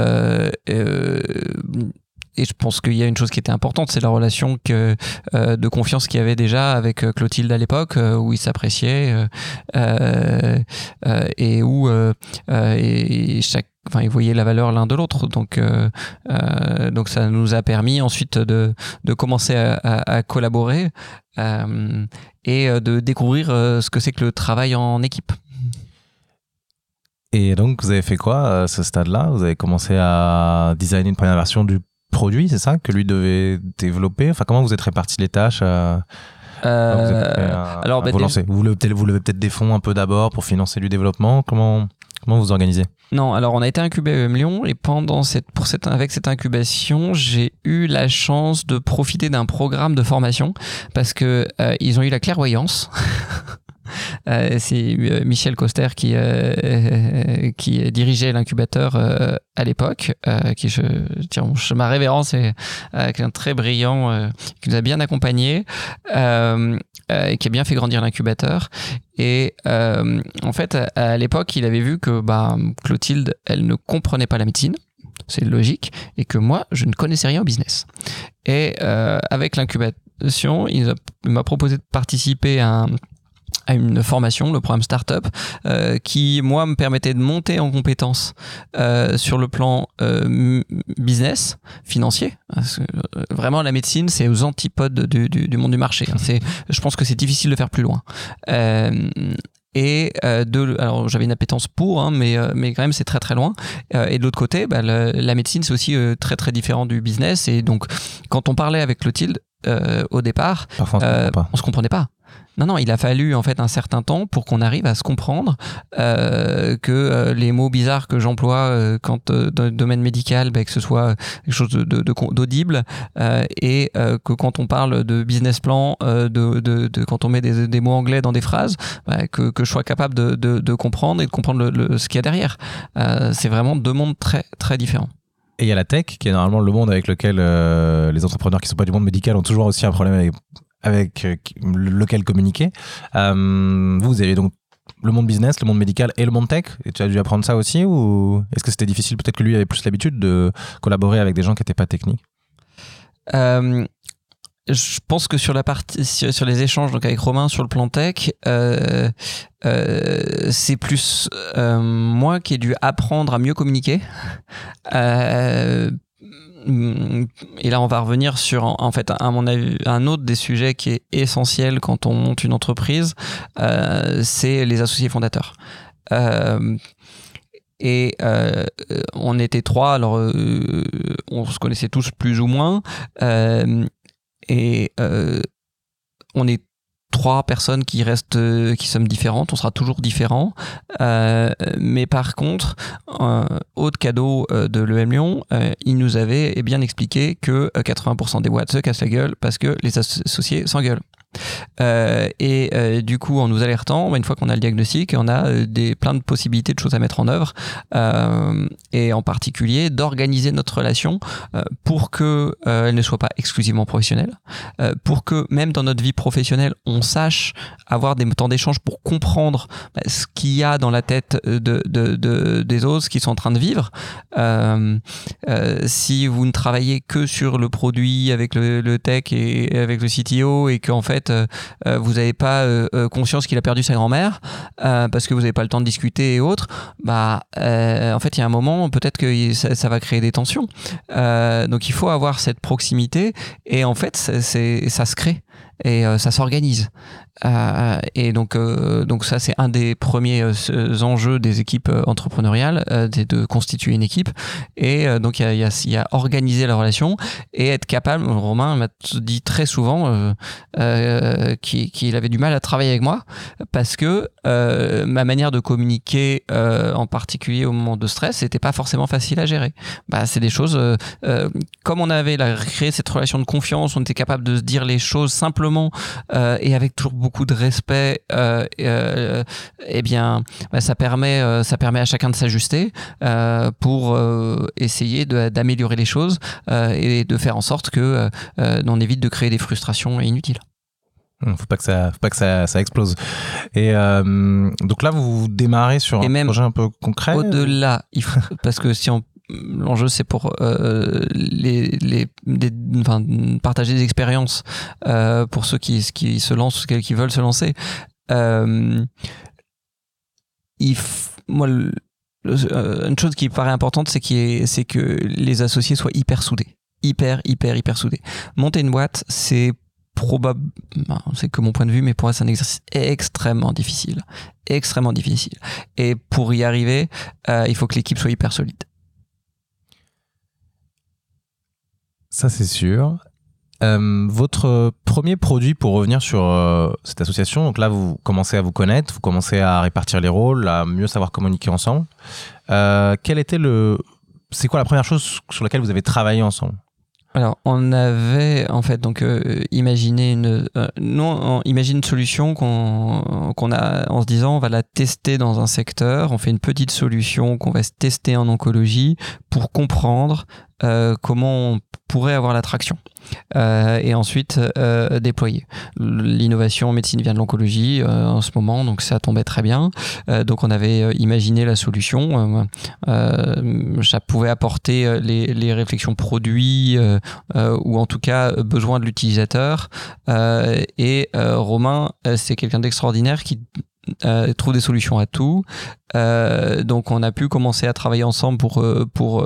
Speaker 1: et je pense qu'il y a une chose qui était importante, c'est la relation que, de confiance qu'il y avait déjà avec Clotilde à l'époque, où ils s'appréciaient et où et chaque enfin ils voyaient la valeur l'un de l'autre. Donc euh, euh, donc ça nous a permis ensuite de, de commencer à, à, collaborer euh, et de découvrir ce que c'est que le travail en équipe.
Speaker 2: Et donc vous avez fait quoi à ce stade-là? Vous avez commencé à designer une première version du produit c'est ça que lui devait développer? Enfin comment vous êtes répartis les tâches euh, alors, bah, vous, vous levez peut-être des fonds un peu d'abord pour financer du développement. Comment Comment vous organisez
Speaker 1: Non, alors on a été incubé à EM Lyon et pendant cette, pour cette, avec cette incubation, j'ai eu la chance de profiter d'un programme de formation parce que euh, ont eu la clairvoyance. Euh, c'est euh, Michel Coster qui, qui dirigeait l'incubateur à l'époque, qui je, ma révérence est un très brillant, qui nous a bien accompagnés, et qui a bien fait grandir l'incubateur. Et euh, en fait, à, l'époque, il avait vu que bah, Clotilde, elle ne comprenait pas la médecine c'est logique, et que moi, je ne connaissais rien au business. Et euh, avec l'incubation, il m'a proposé de participer à un, à une formation, le programme Startup, euh, qui moi me permettait de monter en compétences euh, sur le plan euh, business, financier. vraiment, la médecine, c'est aux antipodes du, du, du, monde du marché. Hein. C'est, je pense que c'est difficile de faire plus loin. et de alors j'avais une appétence pour hein, mais mais quand même c'est très très loin et de l'autre côté bah, la, médecine c'est aussi très très différent du business et donc quand on parlait avec Clotilde au départ
Speaker 2: on,
Speaker 1: on se comprenait pas non, non, il a fallu en fait un certain temps pour qu'on arrive à se comprendre euh, que euh, les mots bizarres que j'emploie euh, quand dans le domaine médical, bah, que ce soit quelque chose d'audible et que quand on parle de business plan, de, quand on met des, mots anglais dans des phrases, bah, que, je sois capable de, comprendre et de comprendre ce qu'il y a derrière. C'est vraiment deux mondes très très différents.
Speaker 2: Et il y a la tech, qui est normalement le monde avec lequel les entrepreneurs qui ne sont pas du monde médical ont toujours aussi un problème avec avec euh, lequel communiquer. Euh, vous, avez donc le monde business, le monde médical et le monde tech. Et tu as dû apprendre ça aussi ou est-ce que c'était difficile? Peut-être que lui avait plus l'habitude de collaborer avec des gens qui n'étaient pas techniques.
Speaker 1: Euh, je pense que sur la partie sur, les échanges donc avec Romain sur le plan tech, c'est plus moi qui ai dû apprendre à mieux communiquer et là, on va revenir sur, en fait, à mon avis, un autre des sujets qui est essentiel quand on monte une entreprise, euh, c'est les associés fondateurs. Euh, et euh, on était trois, alors on se connaissait tous plus ou moins, et on est trois personnes qui restent, euh, qui sommes différentes, on sera toujours différents. Euh, mais par contre, un autre cadeau euh, de l'EM Lyon, il nous avait bien expliqué que 80% des boîtes se cassent la gueule parce que les associés s'engueulent. Euh, et euh, du coup, en nous alertant, bah, une fois qu'on a le diagnostic, on a euh, des, plein de possibilités de choses à mettre en œuvre, et en particulier d'organiser notre relation pour que elle ne soit pas exclusivement professionnelle, pour que même dans notre vie professionnelle, on sache avoir des temps d'échange pour comprendre bah, ce qu'il y a dans la tête de, de, de, des autres, ce qu'ils sont en train de vivre. si vous ne travaillez que sur le produit avec le, le tech et avec le CTO et qu'en fait euh, euh, vous n'avez pas euh, conscience qu'il a perdu sa grand-mère parce que vous n'avez pas le temps de discuter et autres, bah en fait il y a un moment peut-être que ça, va créer des tensions. donc il faut avoir cette proximité et en fait ça se crée. Et ça s'organise. et donc, donc ça, c'est un des premiers enjeux des équipes entrepreneuriales, de constituer une équipe. Et donc, il y a, y organiser la relation et être capable. Romain m'a dit très souvent qu'il avait du mal à travailler avec moi parce que ma manière de communiquer, en particulier au moment de stress, c'était pas forcément facile à gérer. Bah, c'est des choses. comme on avait créé cette relation de confiance, on était capable de se dire les choses simplement euh, et avec toujours beaucoup de respect, euh, euh, eh bien, bah, ça permet, ça permet à chacun de s'ajuster pour essayer d'améliorer les choses et de faire en sorte que on évite de créer des frustrations inutiles.
Speaker 2: Il faut pas que ça, faut pas que ça, ça explose. Et donc là, vous démarrez sur un projet un peu concret.
Speaker 1: Au-delà, parce que si on l'enjeu c'est pour euh, les, les enfin, partager des expériences euh, pour ceux qui, qui se lancent ou qui veulent se lancer. Euh, il moi, une chose qui paraît importante, c'est c'est que les associés soient hyper soudés, hyper, hyper, hyper soudés. Monter une boîte, c'est probable, c'est que mon point de vue, mais pour moi c'est un exercice extrêmement difficile, extrêmement difficile. Et pour y arriver, il faut que l'équipe soit hyper solide.
Speaker 2: Ça, c'est sûr. Euh, votre premier produit pour revenir sur euh, cette association, donc là vous commencez à vous connaître, vous commencez à répartir les rôles, à mieux savoir communiquer ensemble. Euh, quel était le, c'est quoi la première chose sur laquelle vous avez travaillé ensemble?
Speaker 1: Alors, on avait en fait donc imaginé une, non, imagine une solution qu'on qu'on a en se disant on va la tester dans un secteur, on fait une petite solution qu'on va tester en oncologie pour comprendre comment on pourrait avoir l'attraction. euh, et ensuite euh, déployer. L'innovation en médecine vient de l'oncologie euh, en ce moment, donc ça tombait très bien. donc on avait imaginé la solution. ça pouvait apporter les, les réflexions produits ou en tout cas besoin de l'utilisateur. et Romain, c'est quelqu'un d'extraordinaire qui euh, trouve des solutions à tout. Euh, donc on a pu commencer à travailler ensemble pour, euh, pour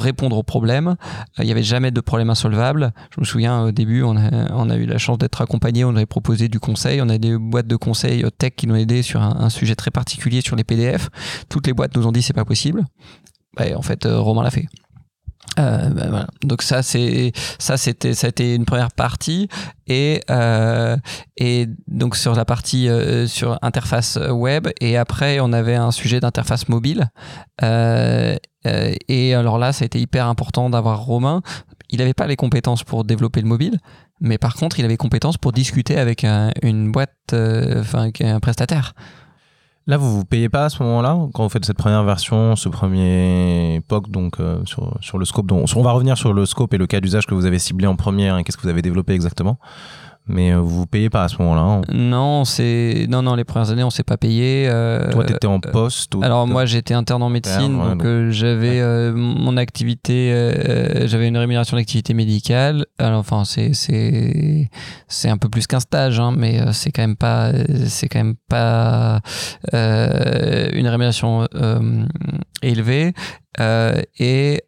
Speaker 1: répondre aux problèmes. Il n'y avait jamais de problème insolvable. Je me souviens au début, on a, eu la chance d'être accompagné, on avait proposé du conseil, on a des boîtes de conseil tech qui nous ont aidé sur un, sujet très particulier sur les PDF. Toutes les boîtes nous ont dit c'est pas possible. Et en fait, Romain l'a fait. Euh, ben voilà. Donc ça c'est ça c'était ça a été une première partie. Et euh, et donc sur la partie euh, sur interface web. Et après on avait un sujet d'interface mobile. Et alors là ça a été hyper important d'avoir Romain. Il n'avait pas les compétences pour développer le mobile mais par contre il avait compétences pour discuter avec une boîte enfin un prestataire
Speaker 2: Là, vous vous payez pas à ce moment-là quand vous faites cette première version, ce premier POC, donc euh, sur, sur, le scope. Dont, on va revenir sur le scope et le cas d'usage que vous avez ciblé en première et qu'est-ce que vous avez développé exactement mais euh, vous vous payez pas à ce moment-là hein.
Speaker 1: Non, c'est non non les premières années on s'est pas payé.
Speaker 2: Euh, Toi t'étais en poste.
Speaker 1: alors moi j'étais interne en médecine donc, euh, j'avais euh, mon activité, j'avais une rémunération d'activité médicale. Alors enfin c'est c'est c'est un peu plus qu'un stage hein, mais c'est quand même pas c'est quand même pas une rémunération élevée. et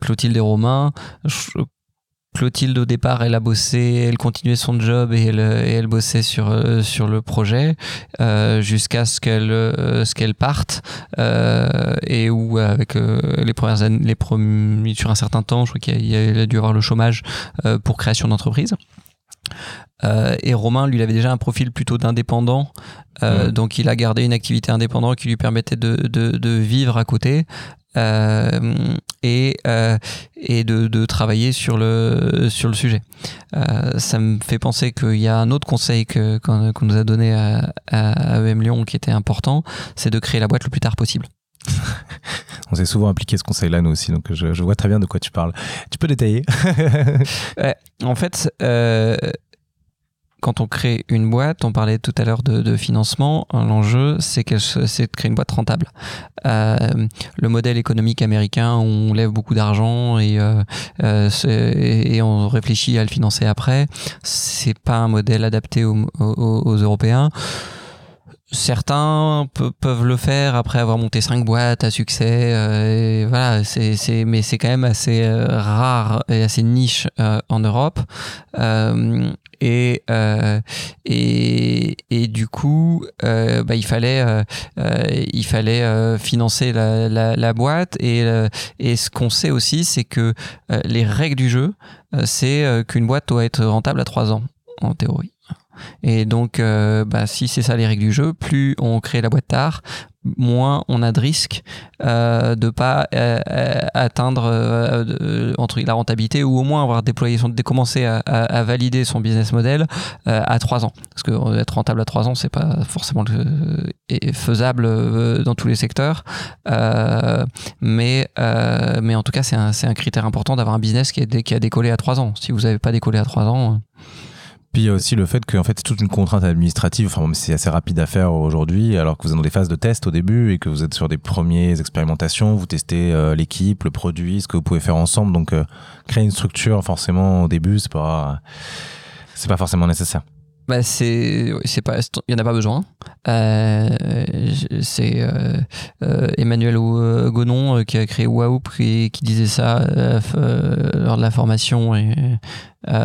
Speaker 1: Clotilde et Romain, Clotilde au départ elle a bossé elle continuait son job et elle, et elle bossait sur euh, sur le projet euh, jusqu'à ce qu'elle euh, ce qu'elle parte euh, et où avec les premières années les premiers sur un certain temps je crois qu'il a, a, dû avoir le chômage pour création d'entreprise. Et Romain lui il avait déjà un profil plutôt d'indépendant donc il a gardé une activité indépendante qui lui permettait de, de, de vivre à côté et, euh, et de, de, travailler sur le, sur le sujet. Euh, ça me fait penser qu'il y a un autre conseil qu'on, nous a donné à, à EM Lyon qui était important, c'est de créer la boîte le plus tard possible.
Speaker 2: On s'est souvent appliqué ce conseil-là, nous aussi, donc je, je, vois très bien de quoi tu parles. Tu peux détailler?
Speaker 1: En fait, euh, quand on crée une boîte, on parlait tout à l'heure de, financement, l'enjeu c'est de créer une boîte rentable. Euh, le modèle économique américain, on lève beaucoup d'argent et, euh, euh, et, on réfléchit à le financer après. C'est pas un modèle adapté aux, aux Européens certains peuvent le faire après avoir monté cinq boîtes à succès. et voilà, c'est, mais c'est quand même assez rare et assez niche en Europe. Et, euh, et, et, du coup, euh, bah, il fallait, euh, il fallait financer la, la, la boîte. Et, et ce qu'on sait aussi, c'est que les règles du jeu, c'est qu'une boîte doit être rentable à 3 ans, en théorie. Et donc, bah, si c'est ça les règles du jeu, plus on crée la boîte tard, moins on a de risques euh, de pas euh, euh, atteindre euh, entre la rentabilité ou au moins avoir déployé son, commencer à, valider son business model à 3 ans. Parce que être rentable à 3 ans, c'est pas forcément faisable dans tous les secteurs. mais, mais en tout cas, c'est un, un, critère important d'avoir un business qui, qui a décollé à 3 ans. Si vous n'avez pas décollé à 3 ans,
Speaker 2: puis il y a aussi le fait que fait, c'est toute une contrainte administrative. Enfin, c'est assez rapide à faire aujourd'hui, alors que vous êtes dans des phases de test au début et que vous êtes sur des premières expérimentations. Vous testez euh, l'équipe, le produit, ce que vous pouvez faire ensemble. Donc, euh, créer une structure, forcément, au début, c'est pas, c'est pas forcément nécessaire
Speaker 1: bah c'est c'est pas il y en a pas besoin euh, c'est euh, euh Emmanuel Gonon euh, qui a créé Waoup qui, qui disait ça lors de la formation et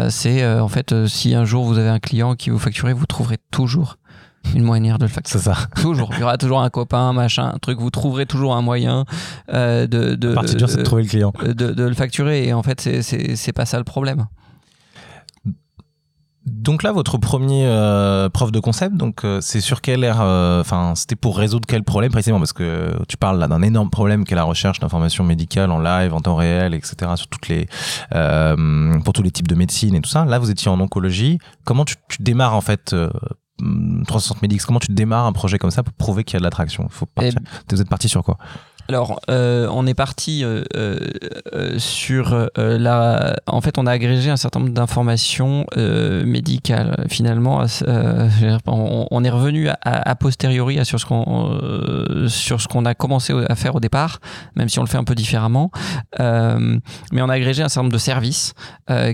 Speaker 1: c'est en fait si un jour vous avez un client qui vous facture vous trouverez toujours une manière de le facturer.
Speaker 2: C'est ça.
Speaker 1: Toujours. Il y aura toujours un copain, machin, un truc. Vous trouverez toujours un moyen de. de
Speaker 2: La partie dure, c'est de trouver le client.
Speaker 1: De, de, le facturer. Et en fait, c'est pas ça le problème.
Speaker 2: Donc là, votre premier euh, prof de concept, donc euh, c'est sur quel air, euh, enfin c'était pour résoudre quel problème précisément? Parce que tu parles là d'un énorme problème qu'est la recherche d'informations médicales en live, en temps réel, etc. sur toutes les pour tous les types de médecine et tout ça. Là, vous étiez en oncologie. Comment tu, tu démarres en fait 360 Medix Comment tu démarres un projet comme ça pour prouver qu'il y a de l'attraction? Faut eh Vous êtes parti sur quoi?
Speaker 1: Alors, euh, on est parti euh, euh, sur la. En fait, on a agrégé un certain nombre d'informations médicales. Finalement, on, est revenu à, posteriori sur ce qu'on sur ce qu'on a commencé à faire au départ, même si on le fait un peu différemment. mais on a agrégé un certain nombre de services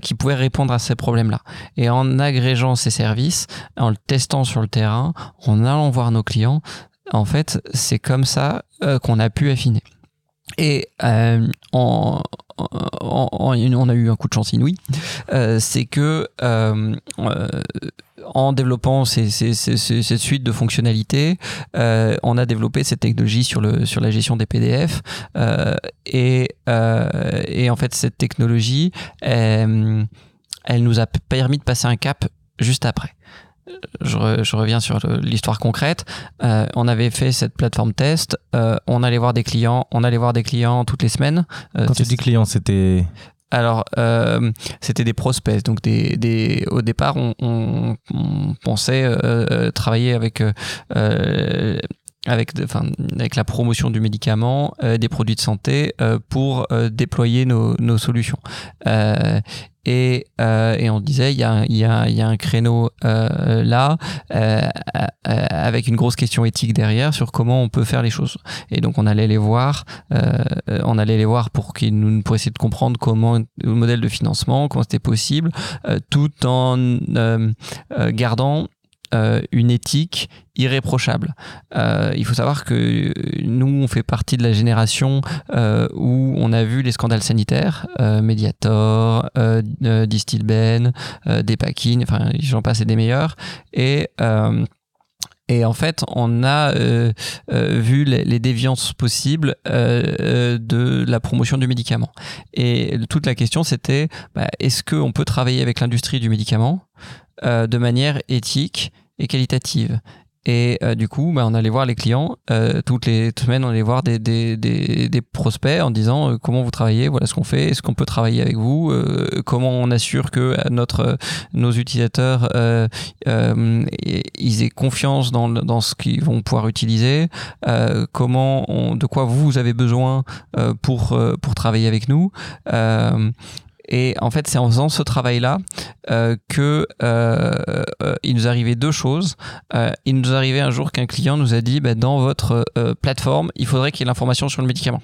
Speaker 1: qui pouvaient répondre à ces problèmes-là. Et en agrégeant ces services, en le testant sur le terrain, en allant voir nos clients, en fait, c'est comme ça euh, qu'on a pu affiner. Et euh, on a eu un coup de chance inouï, euh, c'est que en développant cette suite de fonctionnalités, on a développé cette technologie sur, la gestion des PDF. et, et, en fait, cette technologie, elle nous a permis de passer un cap juste après je, reviens sur l'histoire concrète. Euh, on avait fait cette plateforme test. Euh, on allait voir des clients. On allait voir des clients toutes les semaines.
Speaker 2: Euh, Quand tu dis clients, c'était
Speaker 1: alors, c'était des prospects. Donc, des, des, au départ, on, pensait travailler avec avec, enfin, avec la promotion du médicament, des produits de santé pour déployer nos, nos solutions. Et, euh, et, on disait il y a, y, a, y a, un créneau euh, là euh, euh, avec une grosse question éthique derrière sur comment on peut faire les choses et donc on allait les voir euh, on allait les voir pour qu'ils nous pour essayer de comprendre comment le modèle de financement comment c'était possible tout en gardant euh, une éthique irréprochable. Euh, il faut savoir que nous, on fait partie de la génération euh, où on a vu les scandales sanitaires, Mediator, Distilben, Depakine, enfin j'en passe et des meilleurs, et et en fait, on a vu les, déviances possibles de la promotion du médicament. Et toute la question, c'était bah, est-ce qu'on peut travailler avec l'industrie du médicament de manière éthique et qualitative? Et euh, du coup, bah, on allait voir les clients. Euh, toutes les semaines, on allait voir des, prospects en disant euh, comment vous travaillez, voilà ce qu'on fait, est-ce qu'on peut travailler avec vous, comment on assure que notre, nos utilisateurs ils aient confiance dans, dans ce qu'ils vont pouvoir utiliser, comment de quoi vous avez besoin pour, pour travailler avec nous. Et en fait, c'est en faisant ce travail-là euh, que euh, euh, il nous arrivait deux choses. Euh, il nous arrivait un jour qu'un client nous a dit, bah, dans votre plateforme, il faudrait qu'il y ait l'information sur le médicament.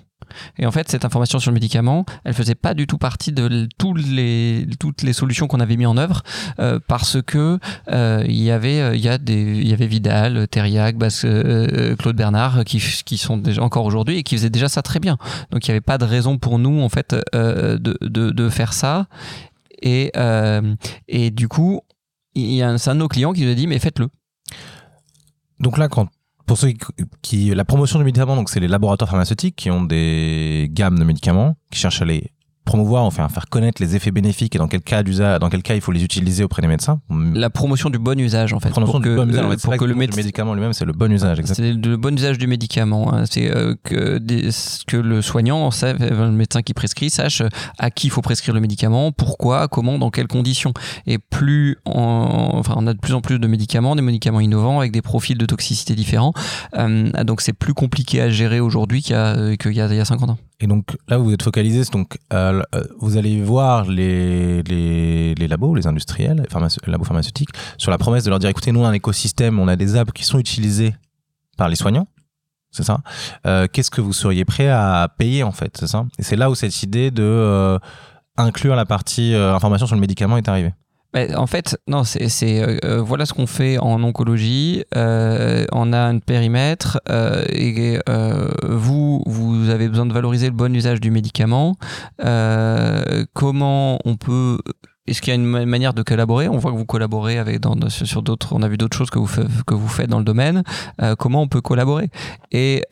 Speaker 1: Et en fait, cette information sur le médicament, elle faisait pas du tout partie de toutes les solutions qu'on avait mis en œuvre euh, parce que euh, y avait euh, il y a des il y avait Vidal, Thériac, Claude Bernard qui, sont encore aujourd'hui et qui faisaient déjà ça très bien. Donc il n'y avait pas de raison pour nous en fait de, faire ça. Et, et du coup, il y a un, un de nos clients qui nous a dit mais faites-le.
Speaker 2: Donc là, quand pour ceux qui, la promotion du médicament, donc c'est les laboratoires pharmaceutiques qui ont des gammes de médicaments, qui cherchent à les promouvoir, enfin faire connaître les effets bénéfiques et dans quel cas dans quel cas il faut les utiliser auprès des médecins.
Speaker 1: La promotion du bon usage en fait.
Speaker 2: pour que, bon usage, pour que le, médicament lui-même c'est le bon usage.
Speaker 1: C'est le bon usage du médicament. Hein. C'est euh, que, que le soignant, le médecin qui prescrit, sache à qui il faut prescrire le médicament, pourquoi, comment, dans quelles conditions. Et plus, enfin, on a de plus en plus de médicaments, des médicaments innovants avec des profils de toxicité différents. Euh, donc c'est plus compliqué à gérer aujourd'hui qu'il y a 50 ans.
Speaker 2: Et donc là, vous êtes focalisé, donc euh, euh, vous allez voir les, labos, les industriels, les labos pharmaceutiques, sur la promesse de leur dire écoutez, nous, on un écosystème, on a des apps qui sont utilisées par les soignants, c'est ça? Euh, Qu'est-ce que vous seriez prêt à payer en fait, c'est ça? Et c'est là où cette idée de inclure la partie information sur le médicament est arrivée
Speaker 1: en fait, non, c'est euh, euh, voilà ce qu'on fait en oncologie. Euh, on a un périmètre et vous vous avez besoin de valoriser le bon usage du médicament. comment on peut est-ce qu'il y a une manière de collaborer? On voit que vous collaborez avec dans, sur d'autres. On a vu d'autres choses que vous, que vous faites dans le domaine. comment on peut collaborer? Et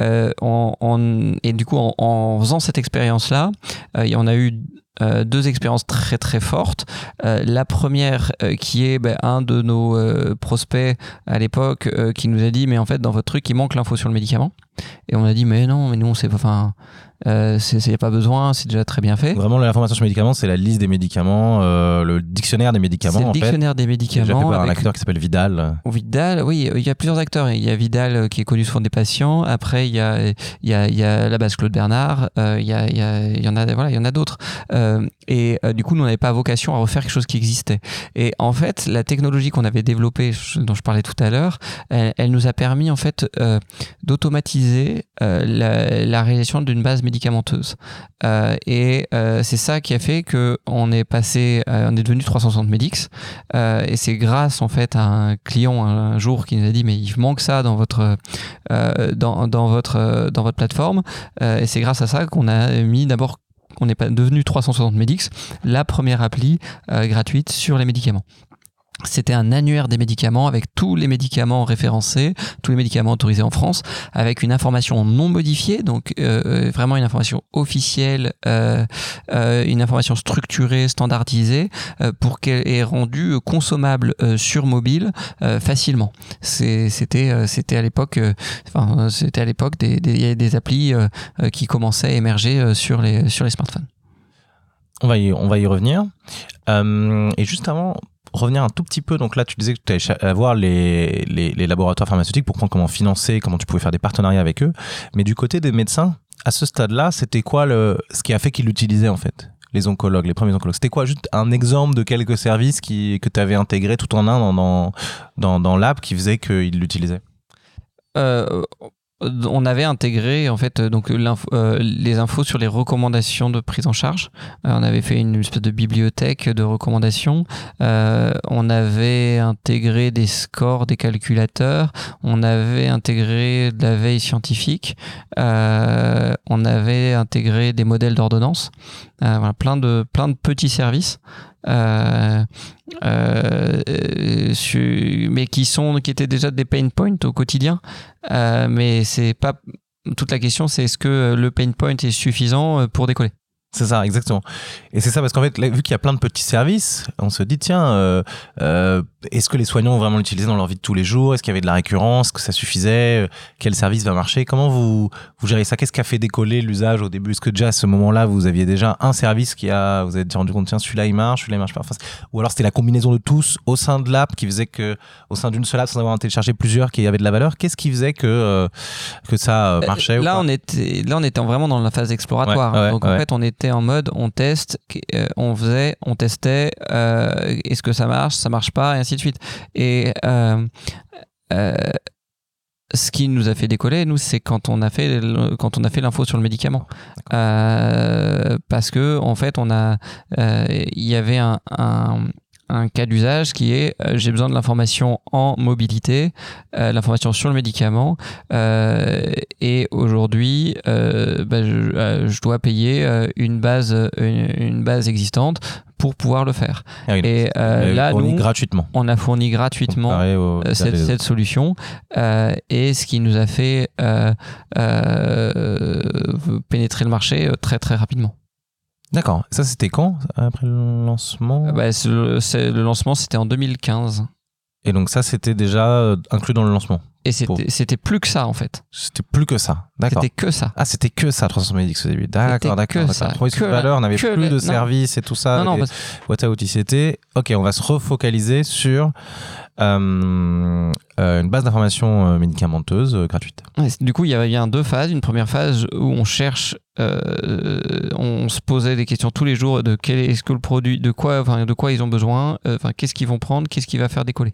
Speaker 1: en, et du coup, en, en faisant cette expérience-là, on a eu euh, deux expériences très très fortes. Euh, la première euh, qui est ben, un de nos prospects à l'époque qui nous a dit mais en fait dans votre truc il manque l'info sur le médicament. Et on a dit mais non mais nous on sait pas. Enfin il euh, n'y a pas besoin, c'est déjà très bien fait.
Speaker 2: Vraiment, l'information sur les médicaments, c'est la liste des médicaments, euh, le dictionnaire des médicaments. C'est
Speaker 1: le dictionnaire des médicaments.
Speaker 2: Fait par un acteur qui s'appelle Vidal.
Speaker 1: Vidal, oui, il y a plusieurs acteurs. Il y a Vidal euh, qui est connu souvent des patients. Après, il y a, il y a, il y a la base Claude Bernard. Euh, il, y a, il, y a, il y en a, voilà, il y en a d'autres. Et du coup, nous, on n'avait pas vocation à refaire quelque chose qui existait. Et en fait, la technologie qu'on avait développée, dont je parlais tout à l'heure, elle, elle, nous a permis en fait d'automatiser la, la réalisation d'une base médicamenteuse. Euh, et euh, c'est ça qui a fait que on est passé, euh, on est devenu 360 Medix. et c'est grâce en fait à un client un, jour qui nous a dit mais il manque ça dans votre dans, dans, votre dans votre plateforme. et c'est grâce à ça qu'on a mis d'abord on pas devenu 360 Medix, la première appli gratuite sur les médicaments. C'était un annuaire des médicaments avec tous les médicaments référencés, tous les médicaments autorisés en France, avec une information non modifiée, donc euh, euh, vraiment une information officielle, euh, une information structurée, standardisée, pour qu'elle ait rendu consommable sur mobile facilement. C'était c'était à l'époque, c'était à l'époque des, des, des applis qui commençaient à émerger sur les sur les smartphones.
Speaker 2: On va y, on va y revenir. et juste avant, revenir un tout petit peu, donc là tu disais que tu allais voir les, les, laboratoires pharmaceutiques pour comprendre comment financer, comment tu pouvais faire des partenariats avec eux. Mais du côté des médecins, à ce stade-là, c'était quoi ce qui a fait qu'ils l'utilisaient en fait les oncologues, les premiers oncologues? C'était quoi juste un exemple de quelques services que tu avais intégré tout en un dans, dans, dans, l'app qui faisait qu'ils l'utilisaient?
Speaker 1: Euh, on avait intégré en fait donc euh, les infos sur les recommandations de prise en charge. Euh, on avait fait une espèce de bibliothèque de recommandations. Euh, on avait intégré des scores, des calculateurs. On avait intégré de la veille scientifique. on avait intégré des modèles d'ordonnance. voilà, plein de petits services. Euh, euh, mais qui sont qui étaient déjà des pain points au quotidien. Euh, mais c'est pas toute la question, c'est est-ce que le pain point est suffisant pour décoller?
Speaker 2: C'est ça, exactement. Et c'est ça parce qu'en fait, vu qu'il y a plein de petits services, on se dit tiens, euh, euh, est-ce que les soignants ont vraiment l'utilisé dans leur vie de tous les jours? Est-ce qu'il y avait de la récurrence? Est-ce que ça suffisait? Quel service va marcher? Comment vous vous gérez ça? Qu'est-ce qui a fait décoller l'usage au début? Est-ce que déjà à ce moment-là, vous aviez déjà un service qui a, vous avez rendu compte tiens, celui-là il marche, celui-là il marche pas? Ou alors c'était la combinaison de tous au sein de l'app qui faisait que, au sein d'une seule app, sans avoir téléchargé plusieurs qui avaient de la valeur, qu'est-ce qui faisait que euh, que ça marchait
Speaker 1: Là, on était là, on était vraiment dans la phase exploratoire. Donc en fait, on était en mode on teste, euh, on faisait, on testait, euh, est-ce que ça marche, ça marche pas, et ainsi de suite. Et euh, ce qui nous a fait décoller, nous, c'est quand on a fait quand on a fait l'info sur le médicament, parce que en fait, on a, il y avait un, un, un cas d'usage qui est euh, j'ai besoin de l'information en mobilité, euh, l'information sur le médicament, euh, et aujourd'hui, bah, je, je, dois payer une base, une, une, base existante pour pouvoir le faire.
Speaker 2: Ah oui,
Speaker 1: et là, nous,
Speaker 2: gratuitement.
Speaker 1: on a fourni gratuitement cette, cette, solution, et ce qui nous a fait pénétrer le marché très très rapidement.
Speaker 2: D'accord. Ça, c'était quand après le lancement?
Speaker 1: Bah, le, le, lancement, c'était en 2015.
Speaker 2: Et donc ça, c'était déjà euh, inclus dans le lancement?
Speaker 1: Et c'était pour... plus que ça, en fait.
Speaker 2: C'était plus que ça. D'accord.
Speaker 1: C'était que ça.
Speaker 2: Ah, c'était que ça, 370X au début. D'accord, d'accord. Promise de valeur, on n'avait plus de services et tout ça.
Speaker 1: Non, non, parce...
Speaker 2: What out c'était Ok, on va se refocaliser sur euh, euh, une base d'information euh, médicamenteuse euh, gratuite.
Speaker 1: Ouais, du coup, il y a bien deux phases. Une première phase où on cherche, euh, on se posait des questions tous les jours de quel est-ce que le produit, de quoi, enfin, de quoi ils ont besoin, euh, enfin, qu'est-ce qu'ils vont prendre, qu'est-ce qui va faire décoller.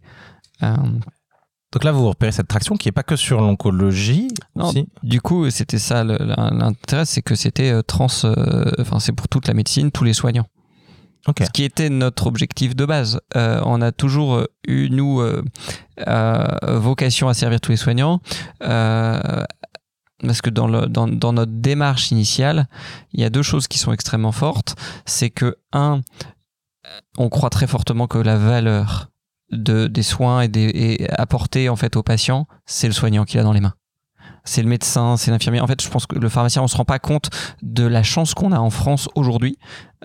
Speaker 2: Donc là, vous repérez cette traction qui n'est pas que sur l'oncologie.
Speaker 1: Non, du coup, c'était ça l'intérêt, c'est que c'était trans, enfin, c'est pour toute la médecine, tous les soignants.
Speaker 2: Okay.
Speaker 1: Ce qui était notre objectif de base. Euh, on a toujours eu, nous, euh, euh, vocation à servir tous les soignants. parce que dans, le, dans, dans, notre démarche initiale, il y a deux choses qui sont extrêmement fortes. C'est que, un, on croit très fortement que la valeur de, des soins et, des, en fait aux patients, c'est le soignant qui l'a dans les mains c'est le médecin, c'est l'infirmier. En fait, je pense que le pharmacien, on se rend pas compte de la chance qu'on a en France aujourd'hui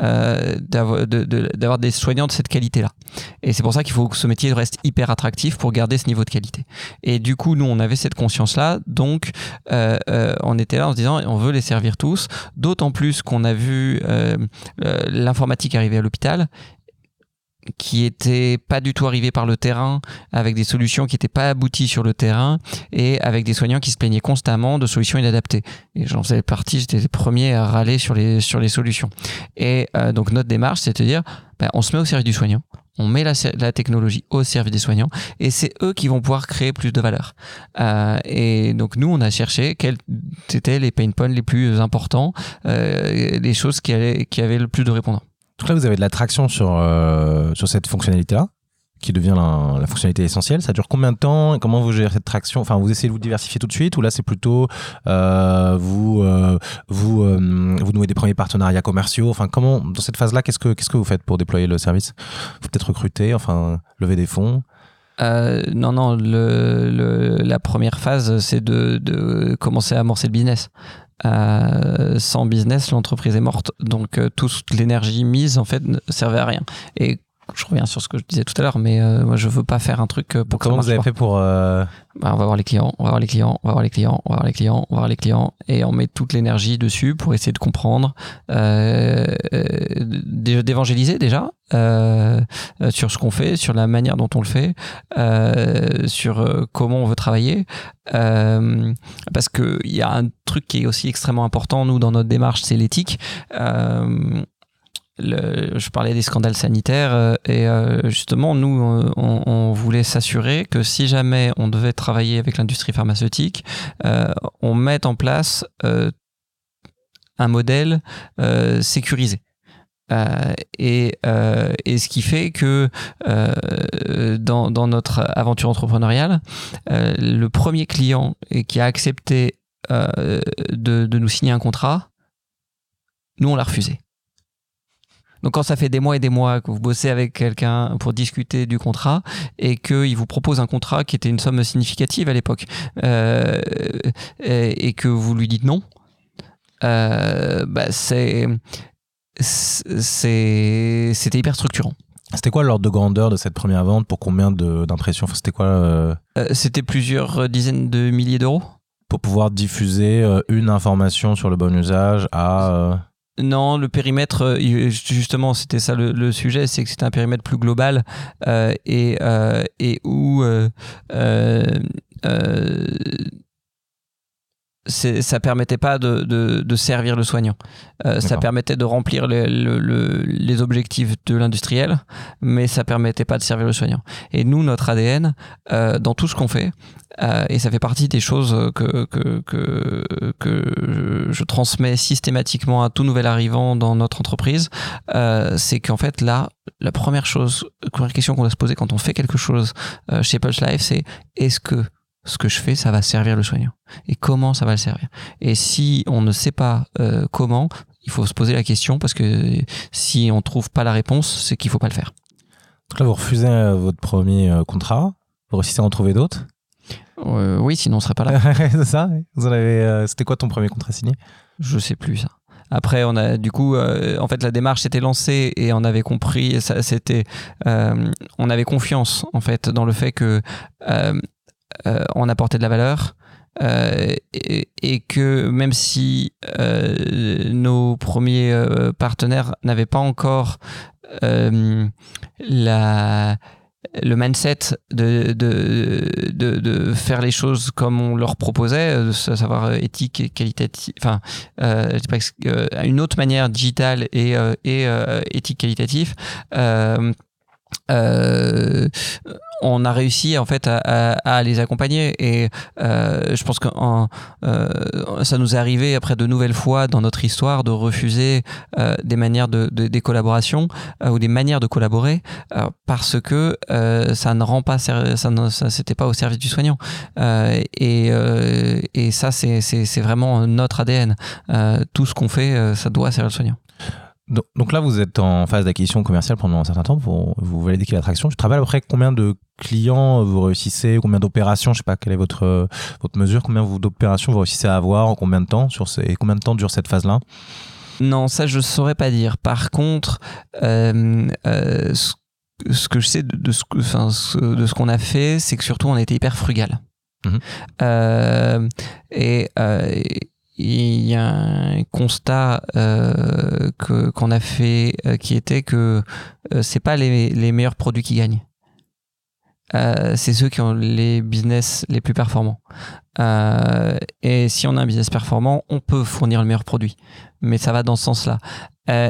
Speaker 1: euh, d'avoir de, de, des soignants de cette qualité-là. Et c'est pour ça qu'il faut que ce métier reste hyper attractif pour garder ce niveau de qualité. Et du coup, nous, on avait cette conscience-là, donc euh, euh, on était là en se disant, on veut les servir tous. D'autant plus qu'on a vu l'informatique arriver à l'hôpital qui était pas du tout arrivé par le terrain, avec des solutions qui n'étaient pas abouties sur le terrain, et avec des soignants qui se plaignaient constamment de solutions inadaptées. Et j'en faisais partie, j'étais le premier à râler sur les, sur les solutions. Et euh, donc notre démarche, c'est de dire, ben, on se met au service du soignant, on met la, la, technologie au service des soignants, et c'est eux qui vont pouvoir créer plus de valeur. Euh, et donc nous, on a cherché quels étaient les pain points les plus importants, euh, les choses qui, allaient, qui avaient le plus de répondants.
Speaker 2: Donc là, vous avez de la traction sur, euh, sur cette fonctionnalité-là, qui devient la, fonctionnalité essentielle. Ça dure combien de temps et comment vous gérez cette traction? Enfin, vous essayez de vous diversifier tout de suite ou là, c'est plutôt euh, vous, euh, vous, vous nouez des premiers partenariats commerciaux? Enfin, comment, dans cette phase-là, qu'est-ce que, qu'est-ce que vous faites pour déployer le service? Vous peut-être recruter, enfin, lever des fonds?
Speaker 1: Euh, non, non, la première phase, c'est de, de, commencer à amorcer le business. Euh, sans business, l'entreprise est morte. Donc euh, toute l'énergie mise en fait ne servait à rien. Et je reviens sur ce que je disais tout à l'heure, mais euh, moi je veux pas faire un truc pour
Speaker 2: Donc, comment vous avez
Speaker 1: pas.
Speaker 2: fait pour euh...
Speaker 1: bah, on va voir les clients, on va voir les clients, on va voir les clients, on va voir les clients, on va voir les clients, et on met toute l'énergie dessus pour essayer de comprendre, euh, d'évangéliser déjà euh, sur ce qu'on fait, sur la manière dont on le fait, euh, sur comment on veut travailler, parce que il y a un truc qui est aussi extrêmement important nous dans notre démarche, c'est l'éthique. Euh, je parlais des scandales sanitaires euh, et euh, justement nous on, on voulait s'assurer que si jamais on devait travailler avec l'industrie pharmaceutique euh, on mette en place euh, un modèle euh, sécurisé. Et, ce qui fait que dans, notre aventure entrepreneuriale le premier client qui a accepté de nous signer un contrat nous on l'a refusé donc quand ça fait des mois et des mois que vous bossez avec quelqu'un pour discuter du contrat et qu'il vous propose un contrat qui était une somme significative à l'époque euh, et, et, que vous lui dites non, euh, bah c'est c'était hyper structurant.
Speaker 2: C'était quoi l'ordre de grandeur de cette première vente? Pour combien d'impressions? Enfin, C'était quoi euh...
Speaker 1: C'était plusieurs dizaines de milliers d'euros.
Speaker 2: Pour pouvoir diffuser une information sur le bon usage à
Speaker 1: non, le périmètre, justement, c'était ça le, sujet, c'est que c'était un périmètre plus global euh, et, euh, et où euh, ça permettait pas de, de, servir le soignant. Euh, ça permettait de remplir les objectifs de l'industriel, mais ça permettait pas de servir le soignant. Et nous, notre ADN, euh, dans tout ce qu'on fait, euh, et ça fait partie des choses que, que, que, que, je transmets systématiquement à tout nouvel arrivant dans notre entreprise, c'est qu'en fait là, la première chose, la première question qu'on doit se poser quand on fait quelque chose chez Pulse Life, c'est est-ce que ce que je fais, ça va servir le soignant. Et comment ça va le servir? Et si on ne sait pas euh, comment, il faut se poser la question parce que si on trouve pas la réponse, c'est qu'il faut pas le faire.
Speaker 2: Donc là, vous refusez euh, votre premier euh, contrat. Vous réussissez à en trouver d'autres?
Speaker 1: Oui, sinon on serait pas là.
Speaker 2: c'est ça. Vous en avez. C'était quoi ton premier contrat signé?
Speaker 1: Je sais plus ça. Après, on a du coup, en fait, la démarche s'était lancée et on avait compris, c'était, on avait confiance en fait dans le fait que euh, on apportait de la valeur. Euh, et, que même si euh, nos premiers partenaires n'avaient pas encore la, le mindset de, de, faire les choses comme on leur proposait, à savoir éthique et qualitative, enfin, une autre manière digitale et, et éthique qualitative. Euh, on a réussi en fait à, les accompagner. Et euh, je pense que euh, ça nous est arrivé après de nouvelles fois dans notre histoire de refuser des manières de, des collaborations ou des manières de collaborer parce que ça ne rend pas ça, ça c'était pas au service du soignant. Et, et ça c'est vraiment notre ADN tout ce qu'on fait ça doit servir le soignant
Speaker 2: donc, là, vous êtes en phase d'acquisition commerciale pendant un certain temps, vous, vous validez l'attraction. Tu travailles à peu près combien de clients vous réussissez, combien d'opérations, je sais pas quelle est votre, votre mesure, combien d'opérations vous réussissez à avoir, en combien de temps, sur ces, combien de temps dure cette phase-là?
Speaker 1: Non, ça je saurais pas dire. Par contre, euh, euh, ce, que je sais de, ce, de ce qu'on a fait, c'est que surtout on a été hyper frugal. Mmh euh, et, il y a un constat euh, que qu'on a fait euh, qui était que euh, c'est pas les, les, meilleurs produits qui gagnent. Euh, c'est ceux qui ont les business les plus performants. Et si on a un business performant, on peut fournir le meilleur produit. Mais ça va dans ce sens-là.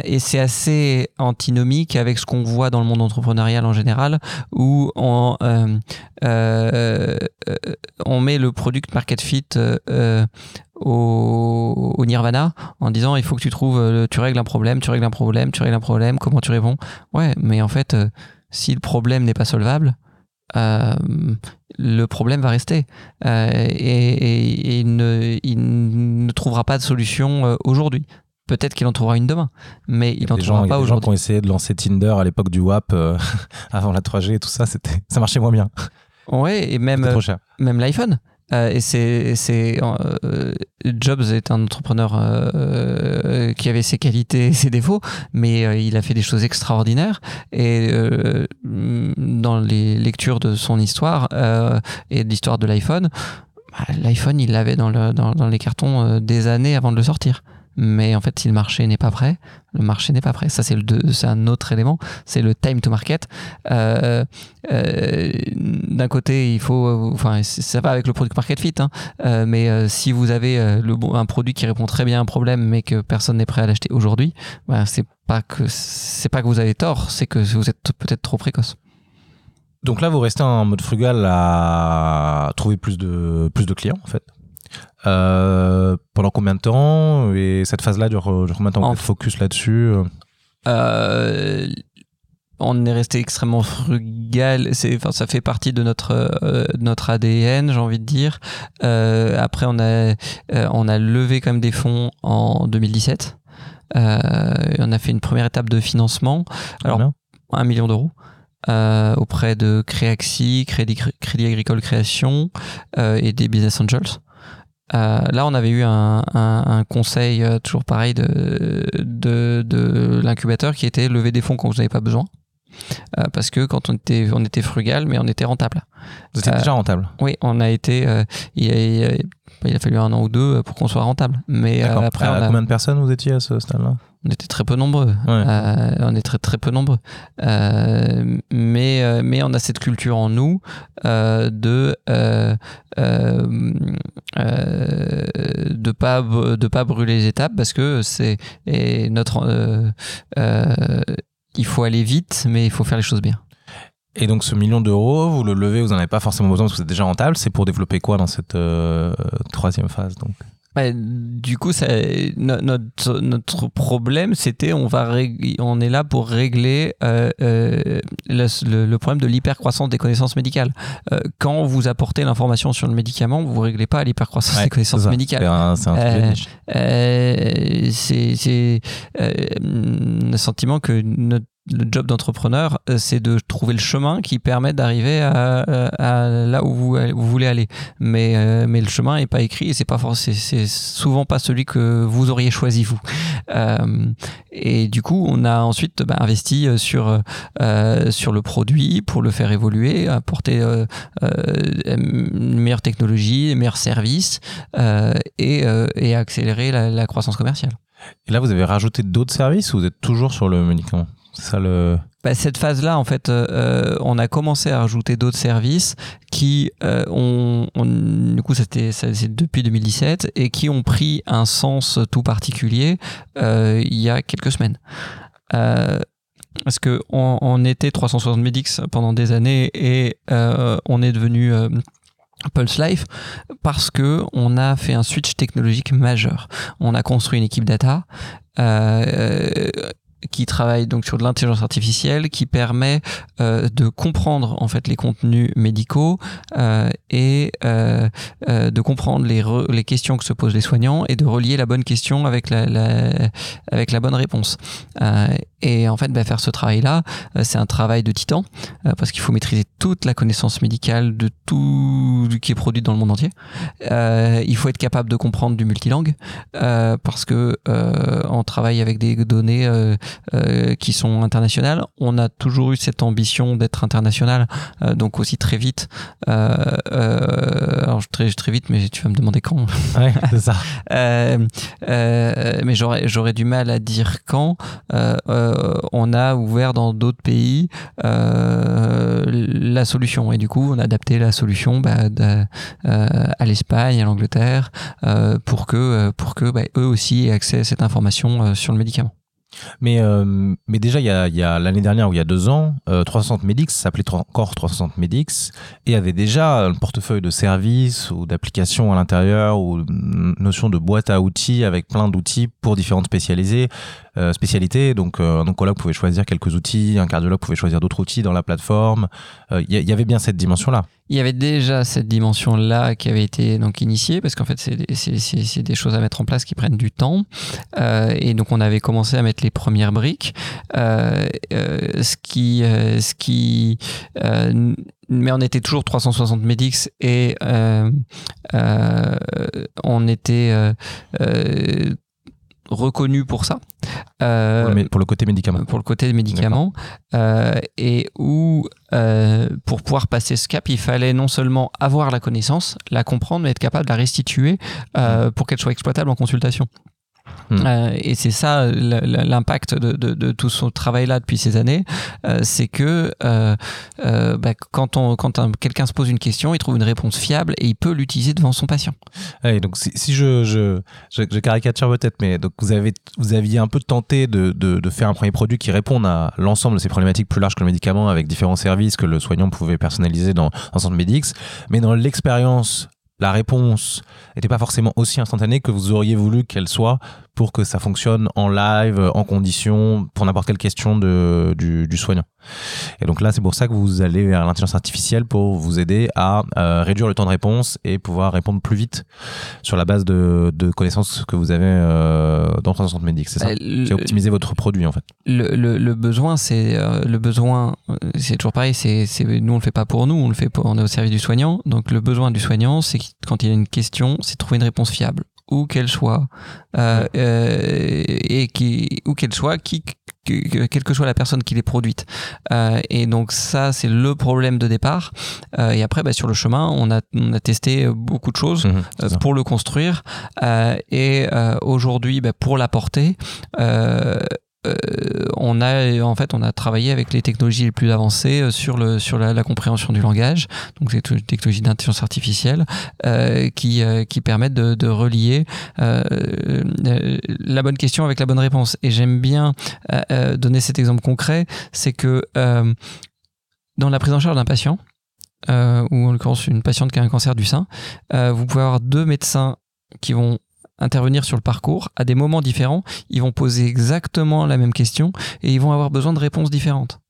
Speaker 1: Et c'est assez antinomique avec ce qu'on voit dans le monde entrepreneurial en général, où on, on met le product market fit au, au, nirvana en disant il faut que tu trouves, tu règles un problème, tu règles un problème, tu règles un problème, comment tu réponds? Ouais, mais en fait, si le problème n'est pas solvable, euh, le problème va rester euh, et, il, ne, il, ne, trouvera pas de solution euh, aujourd'hui. Peut-être qu'il en trouvera une demain, mais il n'en trouvera pas aujourd'hui. Des gens
Speaker 2: qui ont essayé de lancer Tinder à l'époque du WAP, avant la 3G et tout ça, c'était, ça marchait moins bien.
Speaker 1: Ouais, et même, même l'iPhone. Euh, et c'est, euh, Jobs est un entrepreneur euh, qui avait ses qualités et ses défauts, mais il a fait des choses extraordinaires. Et dans les lectures de son histoire et de l'histoire de l'iPhone, bah, l'iPhone il l'avait dans les cartons des années avant de le sortir mais en fait si le marché n'est pas prêt le marché n'est pas prêt. Ça c'est un autre élément. C'est le time to market. Euh, euh, d'un côté il faut enfin ça va avec le product market fit hein, euh, mais si vous avez un produit qui répond très bien à un problème mais que personne n'est prêt à l'acheter aujourd'hui bah, c'est pas que pas que vous avez tort c'est que vous êtes peut-être trop précoce.
Speaker 2: Donc là, vous restez en mode frugal à trouver plus de, plus de clients, en fait? Euh, pendant combien de temps? Et cette phase-là dure, combien de temps? Focus là-dessus
Speaker 1: euh, on est resté extrêmement frugal. C'est, enfin, ça fait partie de notre euh, notre ADN, j'ai envie de dire. après, on a on a levé quand même des fonds en 2017. on a fait une première étape de financement. Alors, un million d'euros. auprès de Créaxi, Crédit, Crédit Agricole Création et des Business Angels. Euh, là, on avait eu un, conseil euh, toujours pareil de, de, l'incubateur qui était lever des fonds quand vous n'avez pas besoin. Euh, parce que quand on était, on était frugal, mais on était rentable.
Speaker 2: Vous étiez déjà rentable
Speaker 1: Oui, on a été. il, a, il, a, fallu un an ou deux pour qu'on soit rentable. Mais après,
Speaker 2: combien de personnes vous étiez à ce stade-là?
Speaker 1: On était très peu nombreux. Euh, on est très très peu nombreux. Euh, mais euh, mais on a cette culture en nous de de pas de pas brûler les étapes parce que c'est notre il faut aller vite mais il faut faire les choses bien.
Speaker 2: Et donc ce million d'euros, vous le levez, vous n'en avez pas forcément besoin parce que êtes déjà rentable. C'est pour développer quoi dans cette troisième phase donc?
Speaker 1: Bah, du coup, ça, notre, notre problème, c'était on va on est là pour régler euh, euh, le, problème de l'hypercroissance des connaissances médicales. Euh, quand vous apportez l'information sur le médicament, vous ne réglez pas l'hypercroissance des connaissances médicales. C'est un, c'est un sentiment que notre le job d'entrepreneur, euh, c'est de trouver le chemin qui permet d'arriver à, là où vous, voulez aller. Mais, euh, mais le chemin n'est pas écrit et c'est pas c'est souvent pas celui que vous auriez choisi vous. Euh, et du coup, on a ensuite bah, investi sur sur le produit pour le faire évoluer, apporter une meilleure technologie, meilleurs services et, et accélérer la, la croissance commerciale.
Speaker 2: Et là, vous avez rajouté d'autres services ou vous êtes toujours sur le médicament
Speaker 1: Bah, cette phase-là, en fait, euh, euh, on a commencé à rajouter d'autres services qui euh, ont, du coup, c'était depuis 2017 et qui ont pris un sens tout particulier il y a quelques semaines. parce que on, était 360 Medix pendant des années et on est devenu Pulse Life parce que on a fait un switch technologique majeur. On a construit une équipe data qui travaille donc sur de l'intelligence artificielle qui permet euh, de comprendre en fait les contenus médicaux euh, et euh, euh de comprendre les, les questions que se posent les soignants et de relier la bonne question avec la, la avec la bonne réponse. Euh, et en fait, bah, faire ce travail-là, euh, c'est un travail de titan parce qu'il faut maîtriser toute la connaissance médicale de tout qui est produit dans le monde entier. il faut être capable de comprendre du multilingue parce que on travaille avec des données euh, qui sont internationales. On a toujours eu cette ambition d'être international, euh, donc aussi très vite. Euh, alors très très vite, mais tu vas me demander quand.
Speaker 2: Ouais, c'est ça.
Speaker 1: mais j'aurais j'aurais du mal à dire quand. on a ouvert dans d'autres pays la solution et du coup on a adapté la solution bah, à l'Espagne, à l'Angleterre pour que pour que bah, eux aussi aient accès à cette information sur le médicament.
Speaker 2: Mais, euh, mais déjà, il y a, l'année dernière ou il y a deux ans, euh, 360 Medix s'appelait encore 360 Medix et avait déjà un portefeuille de services ou d'applications à l'intérieur ou une notion de boîte à outils avec plein d'outils pour différentes spécialisées, euh. Donc, euh, un oncologue pouvait choisir quelques outils, un cardiologue pouvait choisir d'autres outils dans la plateforme. Il y, y, avait bien cette dimension-là
Speaker 1: il y avait déjà cette dimension-là qui avait été donc initiée, parce qu'en fait, c'est des choses à mettre en place qui prennent du temps. Euh, et donc, on avait commencé à mettre les premières briques. Euh, euh, ce qui. ce qui mais on était toujours 360 Medix et on était reconnu pour ça.
Speaker 2: Euh, pour, le, côté médicament.
Speaker 1: Pour le côté médicament. Euh, et où, euh, pour pouvoir passer ce cap, il fallait non seulement avoir la connaissance, la comprendre, mais être capable de la restituer mmh. pour qu'elle soit exploitable en consultation. Hmm. Euh, et c'est ça l'impact de, de, de, tout ce travail-là depuis ces années, euh, c'est que euh, bah, quand, on, quand quelqu'un se pose une question, il trouve une réponse fiable et il peut l'utiliser devant son patient.
Speaker 2: donc si, si je, je, je, caricature peut-être, mais donc vous, avez, vous aviez un peu tenté de, de, faire un premier produit qui réponde à l'ensemble de ces problématiques plus larges que le médicament avec différents services que le soignant pouvait personnaliser dans un centre médix, mais dans l'expérience la réponse n'était pas forcément aussi instantanée que vous auriez voulu qu'elle soit pour que ça fonctionne en live, en condition, pour n'importe quelle question de, du, du, soignant. Et donc là, c'est pour ça que vous allez vers l'intelligence artificielle pour vous aider à euh, réduire le temps de réponse et pouvoir répondre plus vite sur la base de, de connaissances que vous avez euh, dans 360 Medics. C'est ça? Euh, C'est optimiser votre produit en fait.
Speaker 1: Le, le, le besoin, c'est le besoin, c'est toujours pareil. C'est nous on le fait pas pour nous, on le fait pour, on est au service du soignant. Donc le besoin du soignant, c'est quand il y a une question, c'est trouver une réponse fiable où qu'elle soit euh, euh, et qui où qu'elle soit qui quelle que soit la personne qui les produite. et donc ça, c'est le problème de départ. et après, bah, sur le chemin, on a, on a testé beaucoup de choses mmh, pour le construire. et aujourd'hui, bah, pour l'apporter, euh, on a en fait on a travaillé avec les technologies les plus avancées euh, sur le sur la, compréhension du langage. Donc c'est une technologie d'intelligence artificielle euh, qui qui permettent de, relier la bonne question avec la bonne réponse. Et j'aime bien donner cet exemple concret c'est que dans la prise en charge d'un patient ou en l'occurrence une patiente qui a un cancer du sein vous pouvez avoir deux médecins qui vont intervenir sur le parcours à des moments différents, ils vont poser exactement la même question et ils vont avoir besoin de réponses différentes.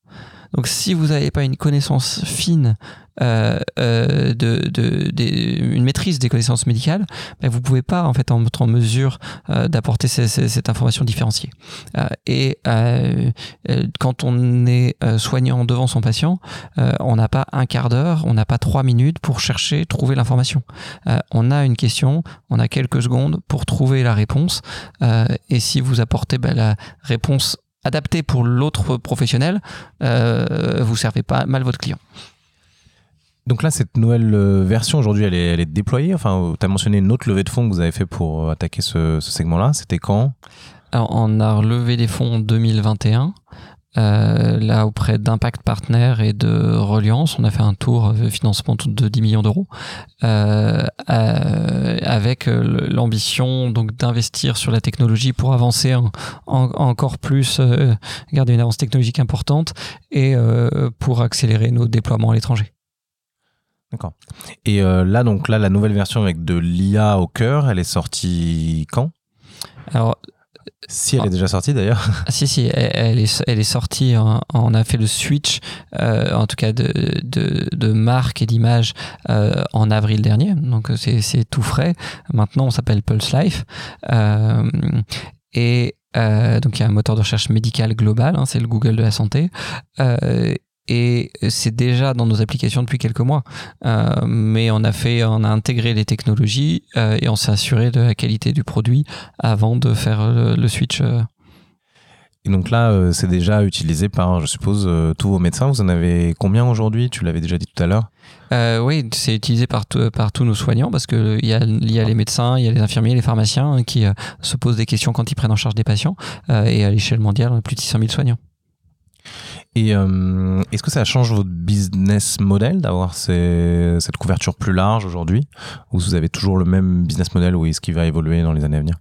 Speaker 1: Donc si vous n'avez pas une connaissance fine euh, euh, de, de, une maîtrise des connaissances médicales, ben vous pouvez pas en fait en être en mesure euh, d'apporter cette information différenciée. et quand on est soignant devant son patient, on n'a pas un quart d'heure, on n'a pas trois minutes pour chercher, trouver l'information. on a une question, on a quelques secondes pour trouver la réponse. et si vous apportez ben, la réponse adaptée pour l'autre professionnel, vous servez pas mal votre client.
Speaker 2: Donc là, cette nouvelle euh, version aujourd'hui, elle est, elle est déployée. Enfin, tu as mentionné une autre levée de fonds que vous avez fait pour euh, attaquer ce, segment-là. C'était quand?
Speaker 1: Alors, on a relevé des fonds en 2021. Euh, là, auprès d'Impact Partner et de Reliance, on a fait un tour de financement de 10 millions d'euros, avec l'ambition donc d'investir sur la technologie pour avancer encore plus, garder une avance technologique importante et pour accélérer nos déploiements à l'étranger.
Speaker 2: D'accord. Et euh, là, donc là, la nouvelle version avec de l'IA au cœur, elle est sortie quand?
Speaker 1: Alors,
Speaker 2: si elle est déjà sortie d'ailleurs.
Speaker 1: Ah, si, si, elle, est, elle est sortie. on a fait le switch, euh, en tout cas de, de, de marque et d'image euh, en avril dernier. Donc c'est tout frais. Maintenant, on s'appelle Pulse Life. et donc il y a un moteur de recherche médical global, hein, c'est le Google de la santé et c'est déjà dans nos applications depuis quelques mois. Euh, mais on a fait, on a intégré les technologies euh, et on s'est assuré de la qualité du produit avant de faire le, switch. Euh.
Speaker 2: Et donc là, c'est déjà utilisé par, je suppose, tous vos médecins. Vous en avez combien aujourd'hui? Tu l'avais déjà dit tout à l'heure.
Speaker 1: oui, c'est utilisé par, par tous nos soignants parce qu'il y, a, y a les médecins, il y a les infirmiers, les pharmaciens hein, qui se posent des questions quand ils prennent en charge des patients. et à l'échelle mondiale, on a plus de 600 000 soignants.
Speaker 2: Et euh, est-ce que ça change votre business model d'avoir cette couverture plus large aujourd'hui? Ou vous avez toujours le même business model ou est-ce qu'il va évoluer dans les années à venir?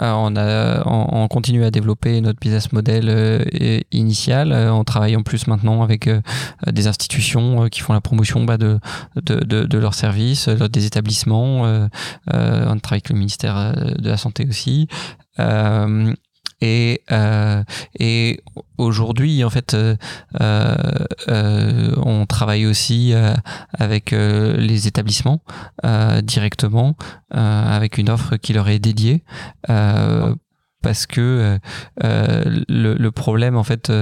Speaker 1: On, a, on, continue à développer notre business model euh, initial. Euh, on travaille en plus maintenant avec des institutions qui font la promotion bah, de, de, de, leurs services, des établissements. on travaille avec le ministère de la Santé aussi. Et, euh, et aujourd'hui, en fait, euh, euh, on travaille aussi avec les établissements directement, avec une offre qui leur est dédiée parce que le, le, problème en fait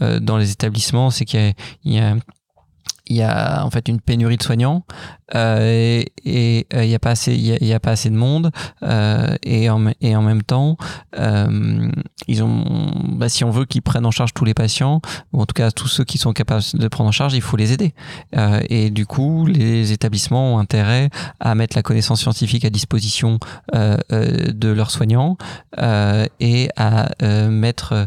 Speaker 1: dans les établissements c'est qu'il y, y a, il y a en fait une pénurie de soignants euh, et euh, il n'y a pas assez il y, pas assez de monde euh, et en et en même temps ils ont bah, si on veut qu'ils prennent en charge tous les patients ou en tout cas tous ceux qui sont capables de prendre en charge il faut les aider. Et du coup les établissements ont intérêt à mettre la connaissance scientifique à disposition de leurs soignants et à mettre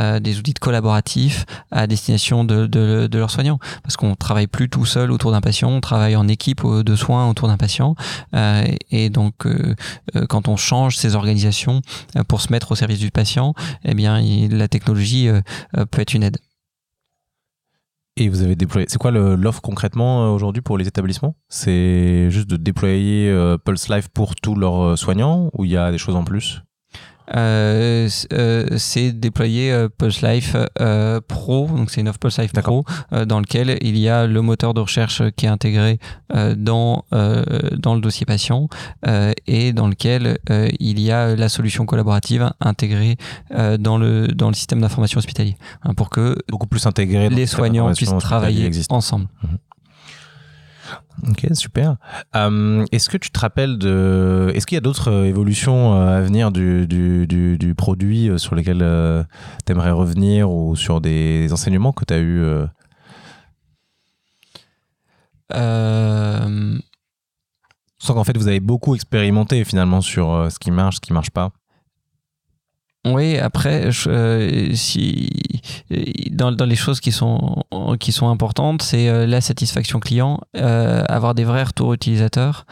Speaker 1: des outils collaboratifs à destination de, de, de leurs soignants. Parce qu'on travaille plus tout seul autour d'un patient on travaille en équipe de soins autour d'un patient. Euh, et donc, euh, euh, quand on change ces organisations pour se mettre au service du patient, eh bien, la technologie peut être une aide.
Speaker 2: Et vous avez déployé. C'est quoi l'offre concrètement aujourd'hui pour les établissements? C'est juste de déployer Pulse Life pour tous leurs soignants ou il y a des choses en plus?
Speaker 1: Euh, euh, c'est déployer euh, Pulse Life Pro, donc c'est une offre Pulse Life Pro dans lequel il y a le moteur de recherche qui est intégré dans dans le dossier patient et dans lequel il y a la solution collaborative intégrée dans le dans le système d'information hospitalier hein, pour que
Speaker 2: beaucoup plus intégré
Speaker 1: les soignants puissent travailler ensemble. Mhm.
Speaker 2: Ok, super. Euh, est-ce que tu te rappelles de. Est-ce qu'il y a d'autres euh, évolutions euh, à venir du, du, du, du produit sur lesquelles tu aimerais revenir ou sur des enseignements que tu as eus euh... Sans qu'en fait vous avez beaucoup expérimenté finalement sur ce qui marche, ce qui marche pas.
Speaker 1: Oui, après, euh, si, dans, dans, les choses qui sont, qui sont importantes, c'est euh, la satisfaction client, euh, avoir des vrais retours utilisateurs.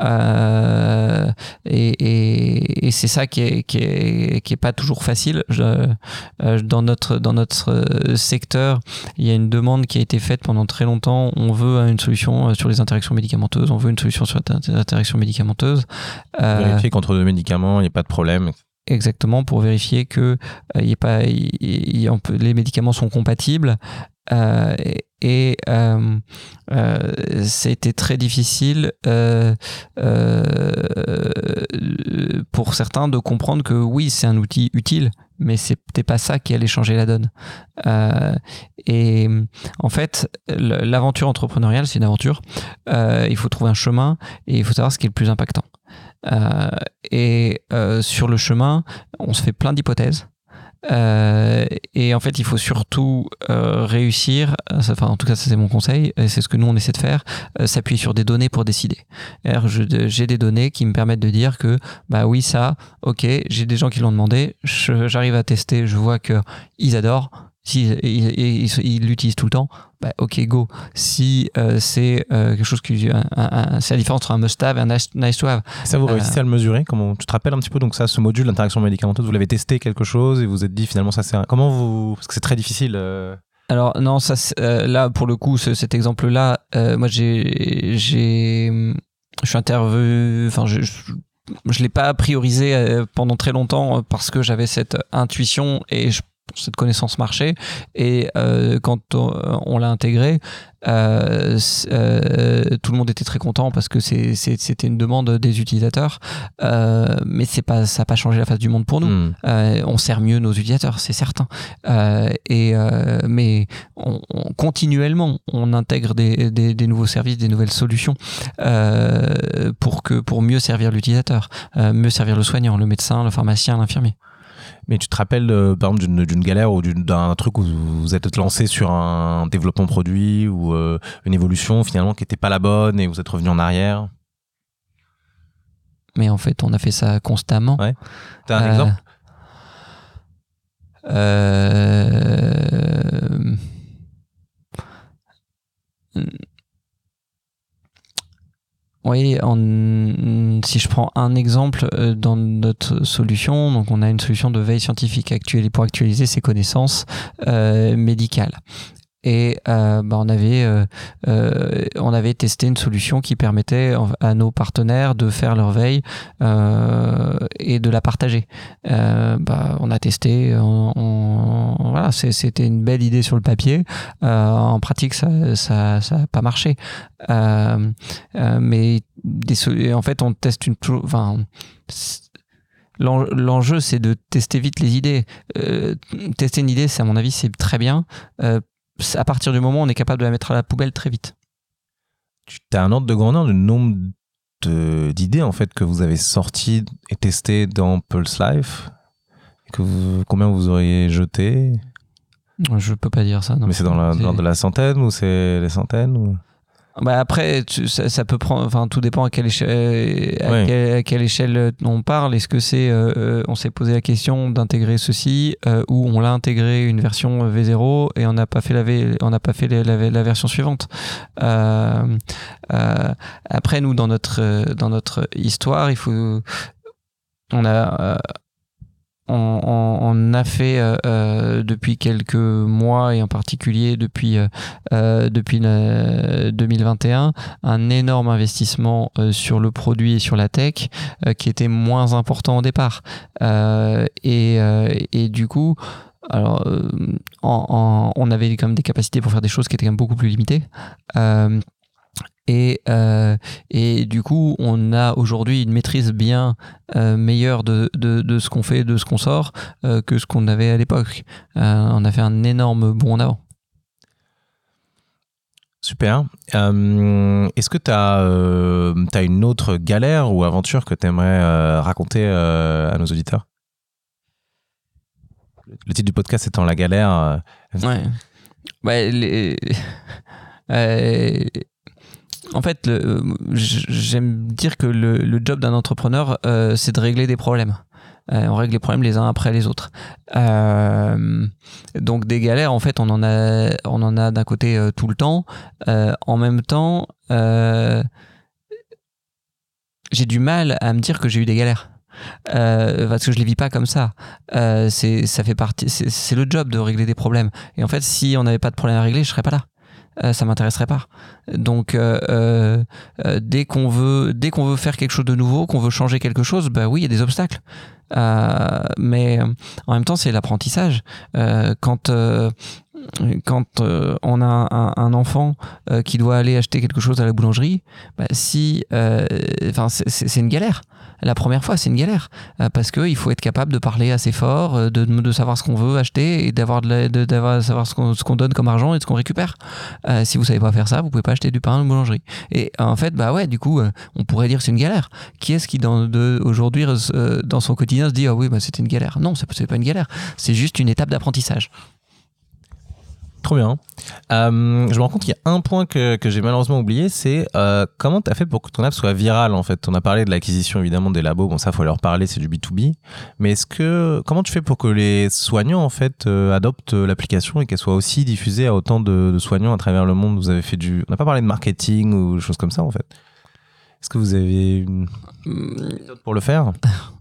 Speaker 1: et, et, et c'est ça qui est, qui, est, qui est pas toujours facile. Je, dans, notre, dans notre secteur, il y a une demande qui a été faite pendant très longtemps. On veut une solution sur les interactions médicamenteuses, on veut une solution sur les interactions médicamenteuses.
Speaker 2: Vérifier qu'entre deux médicaments, il n'y a pas de problème.
Speaker 1: Exactement, pour vérifier que euh, les médicaments sont compatibles. Euh, et euh, c'était très difficile pour certains de comprendre que oui, c'est un outil utile, mais c'était pas ça qui allait changer la donne. et en fait, l'aventure entrepreneuriale, c'est une aventure. il faut trouver un chemin et il faut savoir ce qui est le plus impactant. Euh, et euh, sur le chemin, on se fait plein d'hypothèses. Euh, et en fait, il faut surtout réussir, enfin en tout cas c'est mon conseil, et c'est ce que nous on essaie de faire, s'appuyer sur des données pour décider. J'ai des données qui me permettent de dire que bah oui ça, ok, j'ai des gens qui l'ont demandé, j'arrive à tester, je vois que ils adorent, si ils l'utilisent tout le temps, bah, ok go. Si euh, c'est euh, quelque chose qui, c'est la différence entre un must-have et un nice to have.
Speaker 2: Ça vous réussissez euh, à le mesurer Comment tu te rappelles un petit peu donc ça, ce module d'interaction médicamenteuse, vous l'avez testé quelque chose et vous vous êtes dit finalement ça c'est comment vous parce que c'est très difficile.
Speaker 1: Alors non, ça là pour le coup cet exemple-là, moi j'ai j'ai je suis intervenu, enfin je, je je l'ai pas priorisé pendant très longtemps parce que j'avais cette intuition et je cette connaissance marché. Et euh, quand on, l'a intégré, euh, euh, tout le monde était très content parce que c'était une demande des utilisateurs. mais c'est pas, ça n'a pas changé la face du monde pour nous. Hmm. on sert mieux nos utilisateurs, c'est certain. et, mais on, continuellement, on intègre des, des, des, nouveaux services, des nouvelles solutions pour, que, pour mieux servir l'utilisateur, mieux servir le soignant, le médecin, le pharmacien, l'infirmier.
Speaker 2: Mais tu te rappelles, euh, par exemple, d'une galère ou d'un truc où vous êtes lancé sur un développement produit ou euh, une évolution finalement qui n'était pas la bonne et vous êtes revenu en arrière?
Speaker 1: Mais en fait, on a fait ça constamment.
Speaker 2: Ouais. T'as un exemple?
Speaker 1: Oui, si je prends un exemple euh, dans notre solution, donc on a une solution de veille scientifique actuelle pour actualiser ses connaissances euh, médicales et euh, bah, on avait euh, euh, on avait testé une solution qui permettait à nos partenaires de faire leur veille euh, et de la partager. Euh, bah, on a testé, on, voilà, c'était une belle idée sur le papier. en pratique, ça ça ça a pas marché. mais des, en fait, on teste une enfin L'enjeu, c'est de tester vite les idées. Euh, tester une idée, c'est à mon avis, c'est très bien. Euh, à partir du moment où on est capable de la mettre à la poubelle très vite.
Speaker 2: Tu as un ordre de grandeur du nombre d'idées en fait que vous avez sorties et testées dans Pulse Life que Combien vous auriez jeté?
Speaker 1: Je peux pas dire ça.
Speaker 2: Mais c'est dans l'ordre de la centaine ou c'est les centaines ou...
Speaker 1: Bah après, ça, peut prendre. Enfin, tout dépend à quelle échelle, à, quelle, échelle on parle. Est-ce que c'est, euh, euh, on s'est posé la question d'intégrer ceci euh, ou on l'a intégré une version V0 et on n'a pas fait la on n'a pas fait la, la, version suivante. après, nous dans notre dans notre histoire, il faut, on a on, a fait euh, euh, depuis quelques mois et en particulier depuis, euh, depuis 2021 un énorme investissement sur le produit et sur la tech qui était moins important au départ. Et, et, du coup, alors, on avait quand même des capacités pour faire des choses qui étaient quand même beaucoup plus limitées. Et, euh, et du coup, on a aujourd'hui une maîtrise bien euh, meilleure de, de, ce qu'on fait, de ce qu'on sort, euh, que ce qu'on avait à l'époque. on a fait un énorme bond en avant.
Speaker 2: Super. Est-ce que tu as, as, une autre galère ou aventure que tu aimerais raconter à nos auditeurs? Le titre du podcast étant La galère.
Speaker 1: Ouais. Ouais, les- euh, En fait, euh, j'aime dire que le, job d'un entrepreneur, euh, c'est de régler des problèmes. Euh, on règle les problèmes les uns après les autres. Donc des galères, en fait, on en a, on en a d'un côté tout le temps. En même temps, j'ai du mal à me dire que j'ai eu des galères. Parce que je les vis pas comme ça. C'est le job de régler des problèmes. Et en fait, si on n'avait pas de problème à régler, je serais pas là. Euh, ça m'intéresserait pas. Donc, euh, euh, euh, dès qu'on veut, dès qu'on veut faire quelque chose de nouveau, qu'on veut changer quelque chose, bah oui, il y a des obstacles. Mais en même temps, c'est l'apprentissage. Quand quand on a un, enfant qui doit aller acheter quelque chose à la boulangerie, bah, si, enfin, c'est une galère. La première fois, c'est une galère euh, parce que il faut être capable de parler assez fort, euh, de, de savoir ce qu'on veut acheter et d'avoir de, de d'avoir savoir ce qu'on donne comme argent et ce qu'on récupère. Euh, si vous savez pas faire ça, vous pouvez pas acheter du pain la boulangerie. Et en fait, bah ouais, du coup, on pourrait dire c'est une galère. Qui est-ce qui dans de- aujourd'hui dans son quotidien se dit ah oui, bah c'était une galère? Non, c'est pas une galère. C'est juste une étape d'apprentissage.
Speaker 2: Trop bien. Euh, je me rends compte qu'il y a un point que, que j'ai malheureusement oublié, c'est euh, comment tu as fait pour que ton app soit virale en fait? On a parlé de l'acquisition évidemment des labos, bon ça faut leur parler, c'est du B2B. Mais est-ce que comment tu fais pour que les soignants en fait euh, adoptent l'application et qu'elle soit aussi diffusée à autant de, de soignants à travers le monde? Vous avez fait du, on n'a pas parlé de marketing ou choses comme ça en fait. Est-ce que vous avez une méthode pour le faire?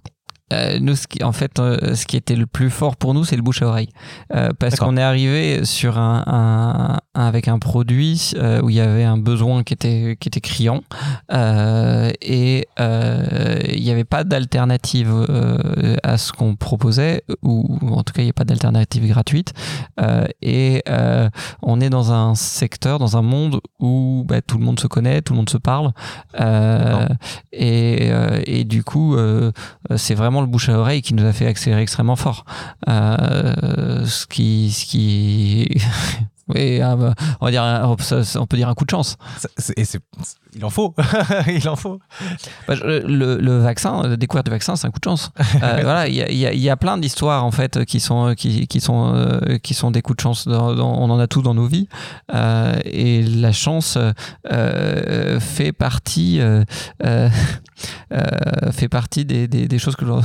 Speaker 1: Euh, nous, ce qui, en fait, euh, ce qui était le plus fort pour nous, c'est le bouche à oreille, Euh, parce qu'on est arrivé sur un, un- un- avec un produit où il y avait un besoin qui était qui était criant et il n'y avait pas d'alternative à ce qu'on proposait ou en tout cas il n'y a pas d'alternative gratuite et on est dans un secteur, dans un monde où bah, tout le monde se connaît, tout le monde se parle et, et du coup c'est vraiment le bouche à oreille qui nous a fait accélérer extrêmement fort. Euh, ce qui, ce qui, oui, un- on va dire, un- on peut dire un coup de chance.
Speaker 2: Et Il en faut, il en faut.
Speaker 1: Bah, Le, le vaccin, la découverte du vaccin, c'est un coup de chance. Euh, voilà, il y a, il y a- il y a plein d'histoires en fait qui sont qui, qui sont euh, qui sont des coups de chance. dans- dans- on en a tous dans nos vies, Euh, et la chance fait partie fait partie des, des, des choses que l'on-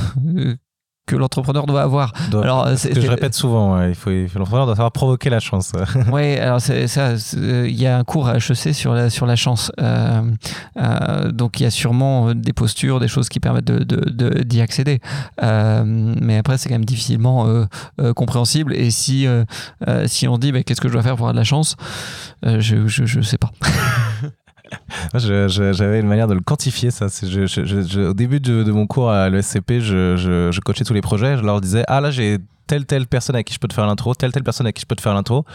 Speaker 1: que l'entrepreneur doit avoir.
Speaker 2: Doit-
Speaker 1: Alors,
Speaker 2: c'est
Speaker 1: c'est-
Speaker 2: ce que je répète souvent, ouais, il faut, l'entrepreneur doit savoir provoquer la chance.
Speaker 1: Oui, alors c'est ça. euh, Il y a un cours à HEC sur la, sur la chance. Euh, euh, donc il y a sûrement des postures, des choses qui permettent de, de- de- d'y accéder. Euh, mais après, c'est quand même difficilement compréhensible. Et si, si on dit bah, qu'est-ce que je dois faire pour avoir de la chance, je, je, je sais pas.
Speaker 2: J'avais une manière de le quantifier, ça. Au début de, mon cours à l'ESCP, je, coachais tous les projets. Je leur disais Ah, là, j'ai telle, telle personne à qui je peux te faire l'intro, telle, telle personne à qui je peux te faire l'intro.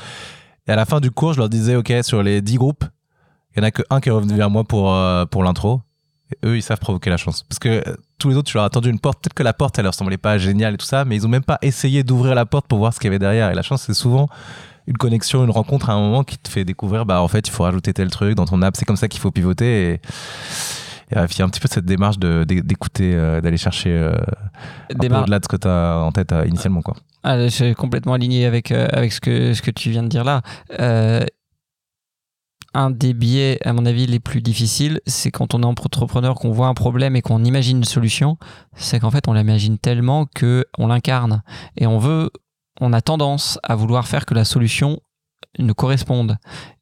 Speaker 2: Et à la fin du cours, je leur disais Ok, sur les 10 groupes, il n'y en a que un qui est revenu vers moi pour, euh, pour l'intro. Eux, ils savent provoquer la chance. Parce que euh, tous les autres, tu leur as tendu une porte. Peut-être que la porte, elle leur semblait pas géniale et tout ça, mais ils ont même pas essayé d'ouvrir la porte pour voir ce qu'il y avait derrière. Et la chance, c'est souvent une connexion, une rencontre à un moment qui te fait découvrir, bah en fait, il faut rajouter tel truc dans ton app. C'est comme ça qu'il faut pivoter. Et, et il y a un petit peu cette démarche d'écouter, euh, d'aller chercher euh, au-delà de ce que tu as en tête euh, initialement. Quoi.
Speaker 1: Ah, je suis complètement aligné avec, avec ce, que, ce que tu viens de dire là. Un des biais, à mon avis, les plus difficiles, c'est quand on est entrepreneur, qu'on voit un problème et qu'on imagine une solution, c'est qu'en fait, on l'imagine tellement que on l'incarne. Et on veut, on a tendance à vouloir faire que la solution nous corresponde.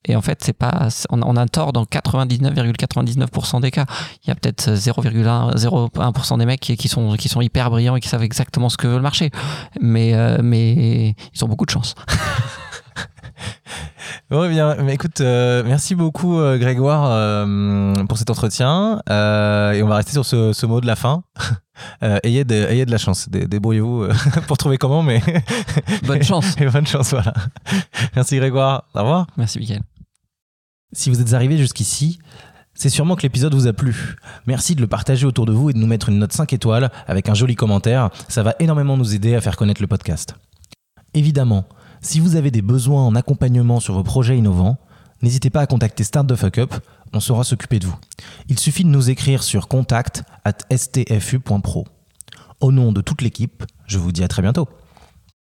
Speaker 1: Et en fait, c'est pas, on, a tort dans 99,99% des cas. Il y a peut-être 0,1 0,1% des mecs qui, qui sont, qui sont hyper brillants et qui savent exactement ce que veut le marché. Mais, euh, mais ils ont beaucoup de chance.
Speaker 2: Ouais, bien. Mais écoute, euh, merci beaucoup, euh, Grégoire, euh, pour cet entretien. Euh, et on va rester sur ce, ce mot de la fin. Euh, ayez, de, ayez de la chance. Dé- Débrouillez-vous euh, pour trouver comment, mais.
Speaker 1: Bonne chance.
Speaker 2: et bonne chance, voilà. Merci, Grégoire. Au revoir.
Speaker 1: Merci, Mickaël.
Speaker 2: Si vous êtes arrivé jusqu'ici, c'est sûrement que l'épisode vous a plu. Merci de le partager autour de vous et de nous mettre une note 5 étoiles avec un joli commentaire. Ça va énormément nous aider à faire connaître le podcast. Évidemment, si vous avez des besoins en accompagnement sur vos projets innovants, N'hésitez pas à contacter Start the Fuck Up, on saura s'occuper de vous. Il suffit de nous écrire sur contact at stfu.pro. Au nom de toute l'équipe, je vous dis à très bientôt.